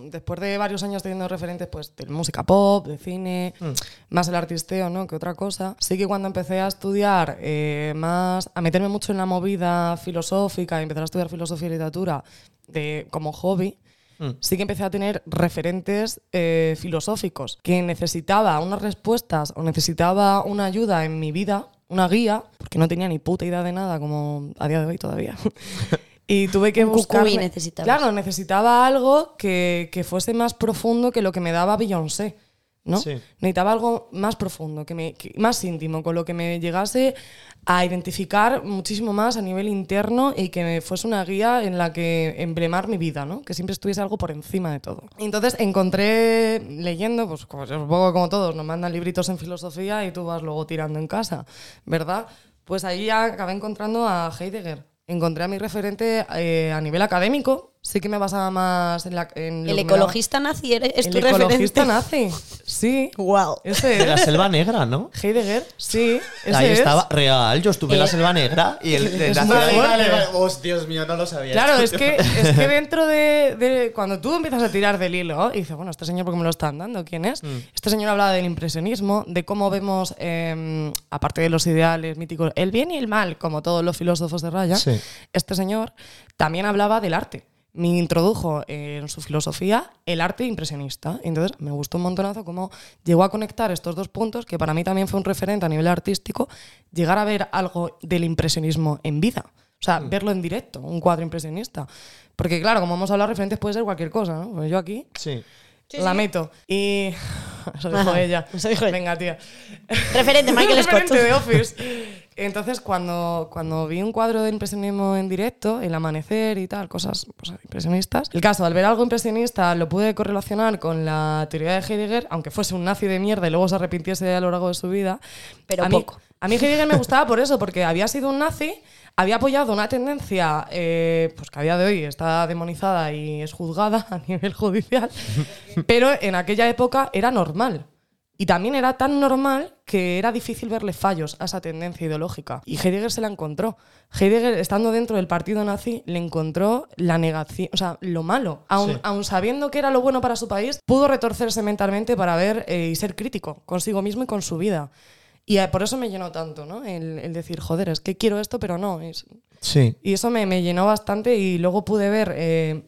después de varios años teniendo referentes pues, de música pop, de cine, Mm. más el artisteo ¿no? que otra cosa, sí que cuando empecé a estudiar eh, más, a meterme mucho en la movida filosófica y empezar a estudiar filosofía y literatura de, como hobby, Mm. sí que empecé a tener referentes eh, filosóficos, que necesitaba unas respuestas o necesitaba una ayuda en mi vida, una guía, porque no tenía ni puta idea de nada como a día de hoy todavía. Y tuve que buscar. Claro, necesitaba algo que, que fuese más profundo que lo que me daba Beyoncé. ¿No? Sí. Necesitaba algo más profundo, que me, que- más íntimo, con lo que me llegase a identificar muchísimo más a nivel interno y que me fuese una guía en la que emblemar mi vida, ¿no? Que siempre estuviese algo por encima de todo. Entonces encontré, leyendo, pues como, supongo como todos, nos mandan libritos en filosofía y tú vas luego tirando en casa, ¿verdad? Pues ahí acabé encontrando a Heidegger. Encontré a mi referente eh, a nivel académico. Sí que me basaba más en, la, en El daba- ecologista nazi eres- es el tu referente. ecologista nazi. Sí. Wow. Ese de la. Selva Negra, ¿no? Heidegger, sí. Ese Ahí es. estaba real. Yo estuve en la Eh, Selva Negra y el de la Oh, Dios mío, no lo sabía. Claro, es que, es que dentro de, de- Cuando tú empiezas a tirar del hilo y dices, bueno, este señor, ¿por qué me lo están dando? ¿Quién es? Mm. Este señor hablaba del impresionismo, de cómo vemos, eh, aparte de los ideales míticos, el bien y el mal, como todos los filósofos de Raya. Sí. Este señor también hablaba del arte. Me introdujo en su filosofía el arte impresionista. Entonces me gustó un montonazo cómo llegó a conectar estos dos puntos, que para mí también fue un referente a nivel artístico, llegar a ver algo del impresionismo en vida. O sea, verlo en directo, un cuadro impresionista. Porque claro, como hemos hablado, referentes puede ser cualquier cosa, ¿no? Pues yo aquí Sí. la meto. Y... Eso dijo Ajá, ella. eso dijo ella. Venga, tía. Referente, Michael Scott. Referente de Office. Entonces, cuando, cuando vi un cuadro de impresionismo en directo, el amanecer y tal, cosas pues, impresionistas, el caso, al ver algo impresionista, lo pude correlacionar con la teoría de Heidegger, aunque fuese un nazi de mierda y luego se arrepintiese a lo largo de su vida. Pero a mí, poco. A mí Heidegger me gustaba por eso, porque había sido un nazi, había apoyado una tendencia eh, pues que a día de hoy está demonizada y es juzgada a nivel judicial, pero en aquella época era normal. Y también era tan normal que era difícil verle fallos a esa tendencia ideológica. Y Heidegger se la encontró. Heidegger, estando dentro del partido nazi, le encontró la negación, o sea, lo malo. Aun, Sí. aun sabiendo que era lo bueno para su país, pudo retorcerse mentalmente para ver eh, y ser crítico consigo mismo y con su vida. Y eh, por eso me llenó tanto, ¿no? El, el decir, joder, es que quiero esto, pero no. Es- Sí. y eso me, me llenó bastante y luego pude ver eh,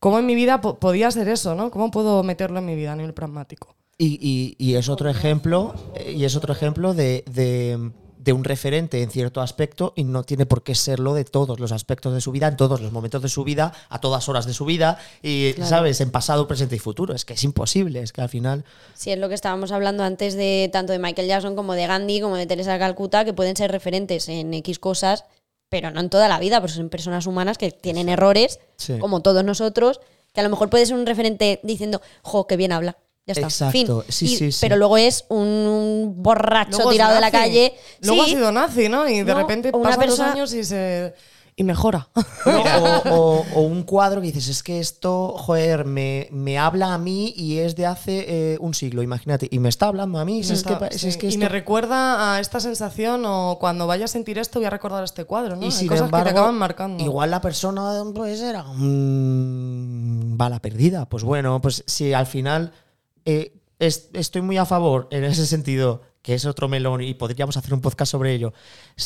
cómo en mi vida po- podía ser eso, ¿no? Cómo puedo meterlo en mi vida a nivel pragmático. Y, y- y es otro ejemplo, y es otro ejemplo de, de- de un referente en cierto aspecto y no tiene por qué serlo de todos los aspectos de su vida, en todos los momentos de su vida, a todas horas de su vida, y, ¿sabes? En pasado, presente y futuro. Es que es imposible, es que al final... Sí, es lo que estábamos hablando antes de tanto de Michael Jackson como de Gandhi, como de Teresa Calcuta, que pueden ser referentes en X cosas, pero no en toda la vida, porque son personas humanas que tienen errores, Sí. como todos nosotros, que a lo mejor puede ser un referente diciendo, jo, qué bien habla. Ya está. Exacto. fin. Sí, Y- sí, sí. Pero luego es un borracho Luego tirado de la calle. Luego Sí. ha sido nazi, ¿no? Y de No, repente una pasan persona- los años y se. y mejora. No, o, o- o un cuadro que dices, es que esto, joder, me, me habla a mí y es de hace eh, un siglo, imagínate. Y me está hablando a mí. si es que, pa- si Sí, es que y me recuerda a esta sensación o cuando vaya a sentir esto voy a recordar este cuadro, ¿no? Y Hay sin cosas embargo, que te acaban marcando. igual la persona pues era un bala perdida. Pues bueno, pues si al final eh, es- estoy muy a favor en ese sentido, que es otro melón y podríamos hacer un podcast sobre ello,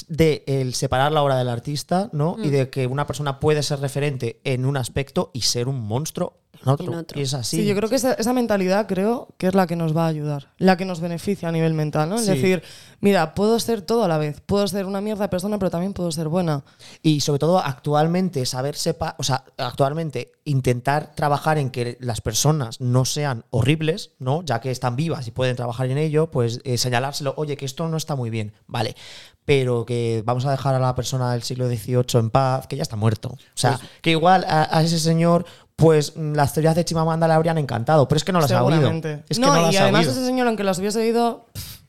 de el separar la obra del artista, ¿no? Mm. Y de que una persona puede ser referente en un aspecto y ser un monstruo en otro. En otro. Y es así. Sí, yo creo que esa, esa mentalidad creo que es la que nos va a ayudar, la que nos beneficia a nivel mental, ¿no? Es Sí. decir, mira, puedo ser todo a la vez, puedo ser una mierda de persona, pero también puedo ser buena. Y sobre todo actualmente saber sepa, o sea, actualmente intentar trabajar en que las personas no sean horribles, ¿no? Ya que están vivas y pueden trabajar en ello, pues eh, señalárselo, oye, que esto no está muy bien, vale, pero que vamos a dejar a la persona del siglo XVIII en paz, que ya está muerto. O sea, Pues que igual a, a ese señor, pues mm, las teorías de Chimamanda le habrían encantado, pero es que no las ha oído. Es que no, no, las y ha además oído. ese señor, aunque las hubiese oído,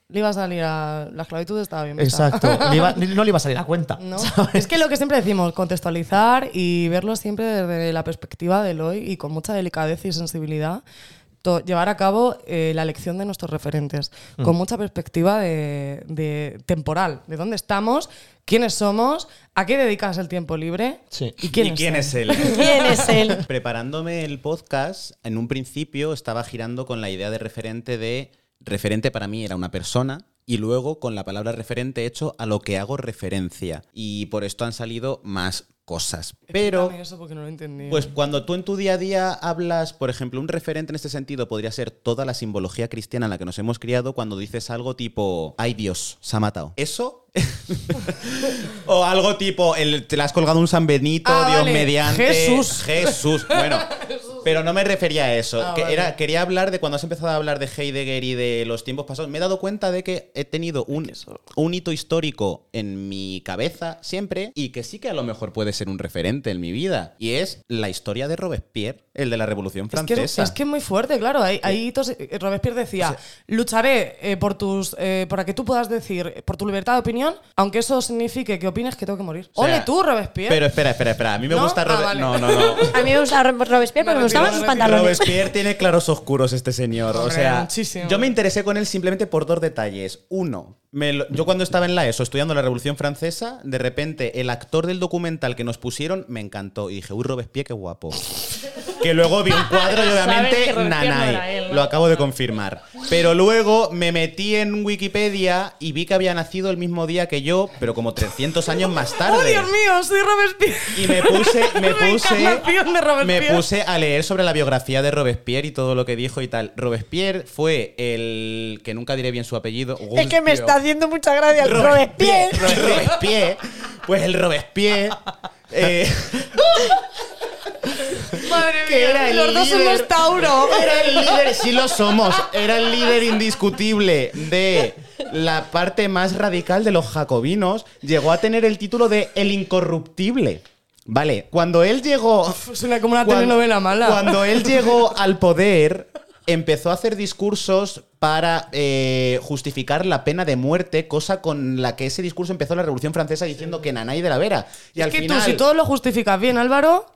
le iba a salir a. La esclavitud estaba bien. vista. Exacto, le iba- no le iba a salir a cuenta. ¿no? Es que lo que siempre decimos, contextualizar y verlo siempre desde la perspectiva del hoy y con mucha delicadeza y sensibilidad, llevar a cabo eh, la elección de nuestros referentes, Mm. con mucha perspectiva de, de temporal, de dónde estamos, quiénes somos, a qué dedicas el tiempo libre Sí. y quién, ¿Y quién es él? ¿Quién es él? Preparándome el podcast, en un principio estaba girando con la idea de referente de referente para mí era una persona y luego con la palabra referente hecho a lo que hago referencia. Y por esto han salido más cosas. Pero eso porque no lo entendí. pues cuando tú en tu día a día hablas, por ejemplo, un referente en este sentido podría ser toda la simbología cristiana en la que nos hemos criado cuando dices algo tipo, ay Dios, se ha matado. Eso. o algo tipo, el, te le has colgado un San Benito, Ah, Dios vale. mediante. Jesús. Jesús. Bueno, pero no me refería a eso. Ah, Que vale. era, quería hablar de cuando has empezado a hablar de Heidegger y de los tiempos pasados. Me he dado cuenta de que he tenido un, un hito histórico en mi cabeza siempre y que sí que a lo mejor puede ser un referente en mi vida. Y es la historia de Robespierre, el de la Revolución Es que, Francesa. es que es muy fuerte, claro. Hay, hay hitos- eh, Robespierre decía, lucharé eh, por tus, eh, para que tú puedas decir, por tu libertad de opinión, aunque eso signifique que opines que tengo que morir. O sea, Ole tú, Robespierre. Pero espera, espera, espera. A mí me ¿No? gusta Ah, Robe- vale. No, no, no. A mí me gusta Ro- Robespierre porque me Me gustaban sus pantalones. Robespierre tiene claros oscuros este señor. o sea, muchísimo. yo me interesé con él simplemente por dos detalles. Uno, me lo- yo cuando estaba en la ESO estudiando la Revolución Francesa, de repente el actor del documental que nos pusieron me encantó. Y dije, uy, Robespierre, qué guapo. que luego vi un cuadro y obviamente nanay. Lo acabo de confirmar. Pero luego me metí en Wikipedia y vi que había nacido el mismo día que yo, pero como 300 años más tarde. ¡Oh, Dios mío! Soy Robespierre. Y me puse, me puse, me puse a leer sobre la biografía de Robespierre y todo lo que dijo y tal. Robespierre fue el que nunca diré bien su apellido. Es que me está haciendo mucha gracia el Robespierre. Robespierre. Robespierre. Pues el Robespierre. eh, Madre mía, era el los dos líder- somos Tauro. Era el líder, sí lo somos. Era el líder indiscutible de la parte más radical de los jacobinos. Llegó a tener el título de El Incorruptible. Vale, cuando él llegó. Suena como una Cuando- telenovela mala. Cuando él llegó al poder, empezó a hacer discursos para eh, justificar la pena de muerte, cosa con la que ese discurso empezó la Revolución Francesa diciendo que Nanay de la Vera. Y es al que final, tú, si todo lo justificas bien, Álvaro,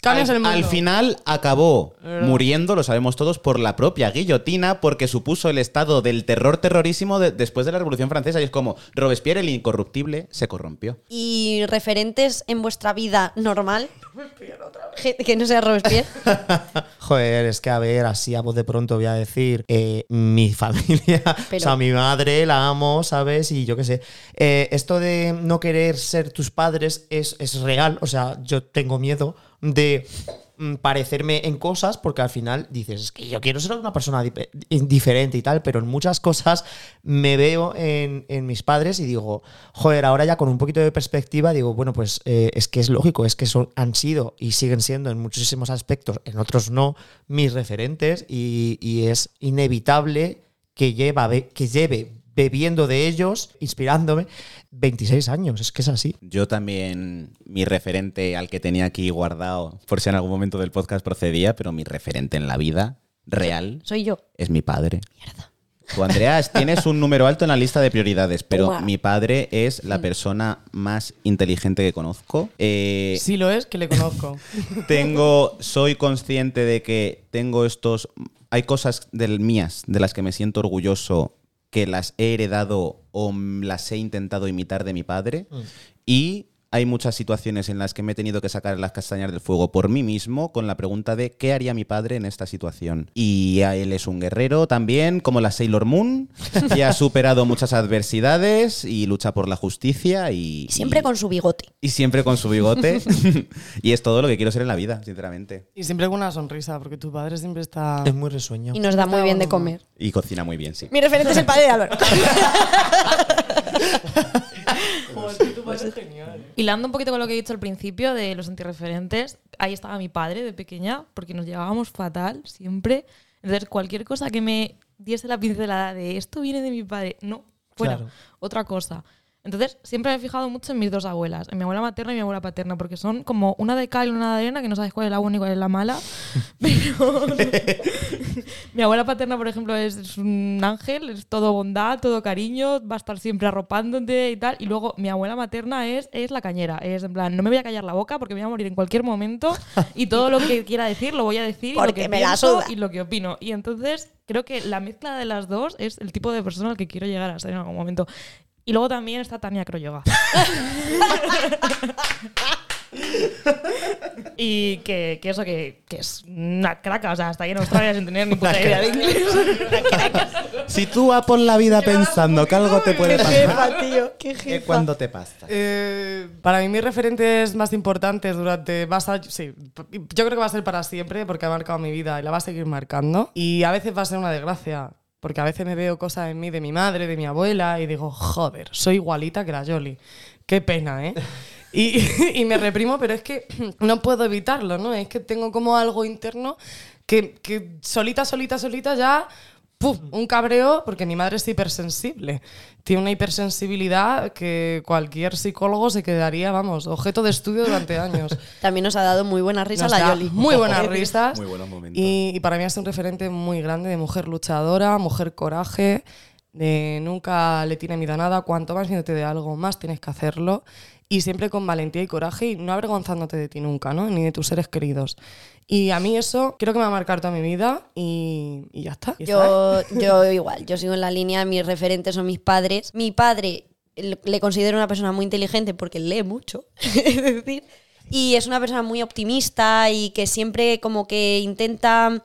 cambias al, el mundo. al final acabó muriendo, lo sabemos todos, por la propia guillotina, porque supuso el estado del terror terrorísimo de- después de la Revolución Francesa. Y es como Robespierre, el incorruptible, se corrompió. ¿Y referentes en vuestra vida normal? Que, que no sea Robespierre. Joder, es que a ver, así a voz de pronto voy a decir eh, mi familia, o sea, mi madre, la amo, ¿sabes? Y yo qué sé. Eh, esto de no querer ser tus padres es, es real, o sea, yo tengo miedo de mm, parecerme en cosas porque al final dices, es que yo quiero ser una persona dipe- diferente y tal, pero en muchas cosas me veo en, en mis padres y digo, joder, ahora ya con un poquito de perspectiva digo, bueno, pues eh, es que es lógico, es que son, han sido y siguen siendo en muchísimos aspectos, en otros no, mis referentes y, y es inevitable que, lleva, que lleve bebiendo de ellos, inspirándome, 26 años, es que es así. Yo también, mi referente al que tenía aquí guardado, por si en algún momento del podcast procedía, pero mi referente en la vida real Soy yo. es mi padre. Tú, Andrea, tienes un número alto en la lista de prioridades, pero Toma. mi padre es la persona más inteligente que conozco. Eh, Sí lo es, que le conozco. tengo, soy consciente de que tengo estos, hay cosas del mías de las que me siento orgulloso que las he heredado o mm, las he intentado imitar de mi padre y hay muchas situaciones en las que me he tenido que sacar las castañas del fuego por mí mismo con la pregunta de qué haría mi padre en esta situación. Y a él es un guerrero también, como la Sailor Moon, y ha superado muchas adversidades y lucha por la justicia y... Siempre y- con su bigote. y siempre con su bigote. y es todo lo que quiero ser en la vida, sinceramente. Y siempre con una sonrisa, porque tu padre siempre está... Es muy risueño. Y nos da muy bien de comer. Y cocina muy bien, sí. Mi referente es el padre de Álvaro. Hilando un poquito con lo que he dicho al principio de los antirreferentes, ahí estaba mi padre de pequeña, porque nos llevábamos fatal siempre. Entonces, cualquier cosa que me diese la pincelada de esto viene de mi padre, no, fuera, Claro. otra cosa. Entonces, siempre me he fijado mucho en mis dos abuelas, en mi abuela materna y mi abuela paterna, porque son como una de cal y una de arena, que no sabes cuál es la buena y cuál es la mala. Pero mi abuela paterna, por ejemplo, es, es un ángel, es todo bondad, todo cariño, va a estar siempre arropándote y tal. Y luego mi abuela materna es, es la cañera, es en plan, no me voy a callar la boca porque me voy a morir en cualquier momento y todo lo que quiera decir lo voy a decir y lo que me la pienso suda. y lo que opino. Y entonces creo que la mezcla de las dos es el tipo de persona al que quiero llegar a ser en algún momento. Y luego también está Tania Croyoga. y que, que eso, que, que es una craca, o sea, está ahí en Australia sin tener ni puta idea de inglés. Si tú vas por la vida pensando que algo te puede pasar, tío. Qué ¿qué cuando te pasa? Eh, para mí mis referentes más importantes durante... Va a ser- sí, yo creo que va a ser para siempre porque ha marcado mi vida y la va a seguir marcando. Y a veces va a ser una desgracia. Porque a veces me veo cosas en mí de mi madre, de mi abuela, y digo, joder, soy igualita que la Yoli. Qué pena, ¿eh? Y, y me reprimo, pero es que no puedo evitarlo, ¿no? Es que tengo como algo interno que, que solita, solita, solita ya un cabreo, porque mi madre es hipersensible. Tiene una hipersensibilidad que cualquier psicólogo se quedaría, vamos, objeto de estudio durante años. También nos ha dado muy buena risa Nos la da Yoli. Muy buenas risas. Muy buenos momentos. Y, y para mí es un referente muy grande de mujer luchadora, mujer coraje, de nunca le tiene miedo a nada. Cuanto más miedo te dé algo, más tienes que hacerlo. Y siempre con valentía y coraje y no avergonzándote de ti nunca, ¿no? Ni de tus seres queridos. Y a mí eso creo que me va a marcar toda mi vida y, y ya está. Yo, yo igual, yo sigo en la línea, mis referentes son mis padres. Mi padre le considero una persona muy inteligente porque lee mucho, es decir, y es una persona muy optimista y que siempre como que intenta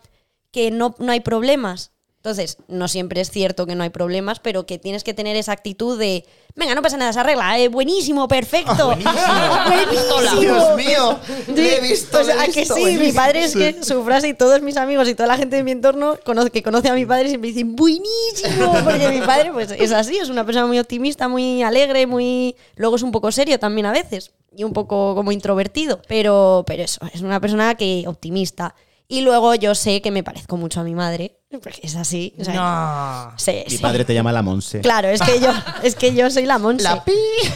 que no, no hay problemas. Entonces, no siempre es cierto que no hay problemas, pero que tienes que tener esa actitud de, venga, no pasa nada, se arregla, eh, buenísimo, perfecto. buenísimo. Dios mío, he visto, Pues le he a que sí, mi padre es que su frase y todos mis amigos y toda la gente de mi entorno que conoce a mi padre siempre dicen buenísimo, porque mi padre pues es así, es una persona muy optimista, muy alegre, muy luego es un poco serio también a veces y un poco como introvertido, pero pero eso, es una persona que optimista. Y luego yo sé que me parezco mucho a mi madre, porque es así. o sea, No. sí, Mi sí. padre te llama la Monse. Claro, es que yo, es que yo soy la Monse. La pi.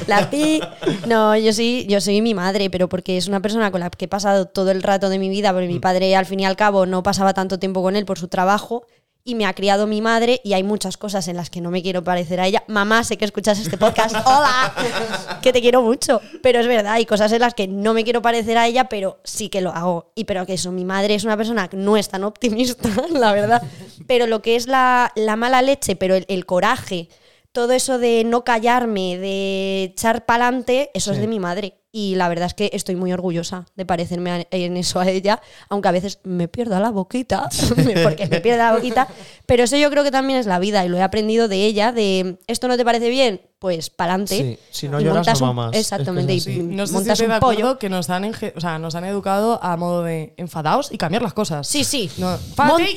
La pi. No, yo sí, yo soy mi madre, pero porque es una persona con la que he pasado todo el rato de mi vida, porque mi Mm. padre al fin y al cabo no pasaba tanto tiempo con él por su trabajo. Y me ha criado mi madre y hay muchas cosas en las que no me quiero parecer a ella. Mamá, sé que escuchas este podcast. Hola, que te quiero mucho. Pero es verdad, hay cosas en las que no me quiero parecer a ella, pero sí que lo hago. Y pero que eso, mi madre es una persona que no es tan optimista, la verdad. Pero lo que es la, la mala leche, pero el, el coraje, todo eso de no callarme, de echar pa'lante, eso es de mi madre. Y la verdad es que estoy muy orgullosa de parecerme a- en eso a ella, aunque a veces me pierda la boquita, porque me pierda la boquita. Pero eso yo creo que también es la vida y lo he aprendido de ella, de esto no te parece bien, pues pa'lante. Sí, si no Y lloras, montas no un- mamas. Es que Exactamente, es y así. No sé montas un pollo. que nos han, o sea, nos han educado a modo de enfadaos y cambiar las cosas. Sí, sí. No,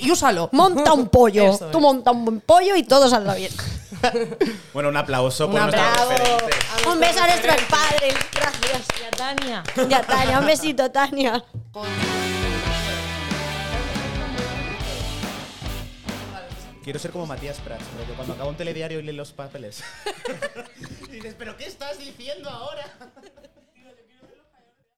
y úsalo. Monta un pollo. Eso Tú es. monta un buen pollo y todo saldrá bien. Bueno, un aplauso por Un referentes. Un beso a nuestros padres. Gracias. Y a Tania. Ya, Tania, un besito, Tania. Quiero ser como Matías Prats, pero que cuando acaba un telediario y lee los papeles. dices, ¿pero qué estás diciendo ahora?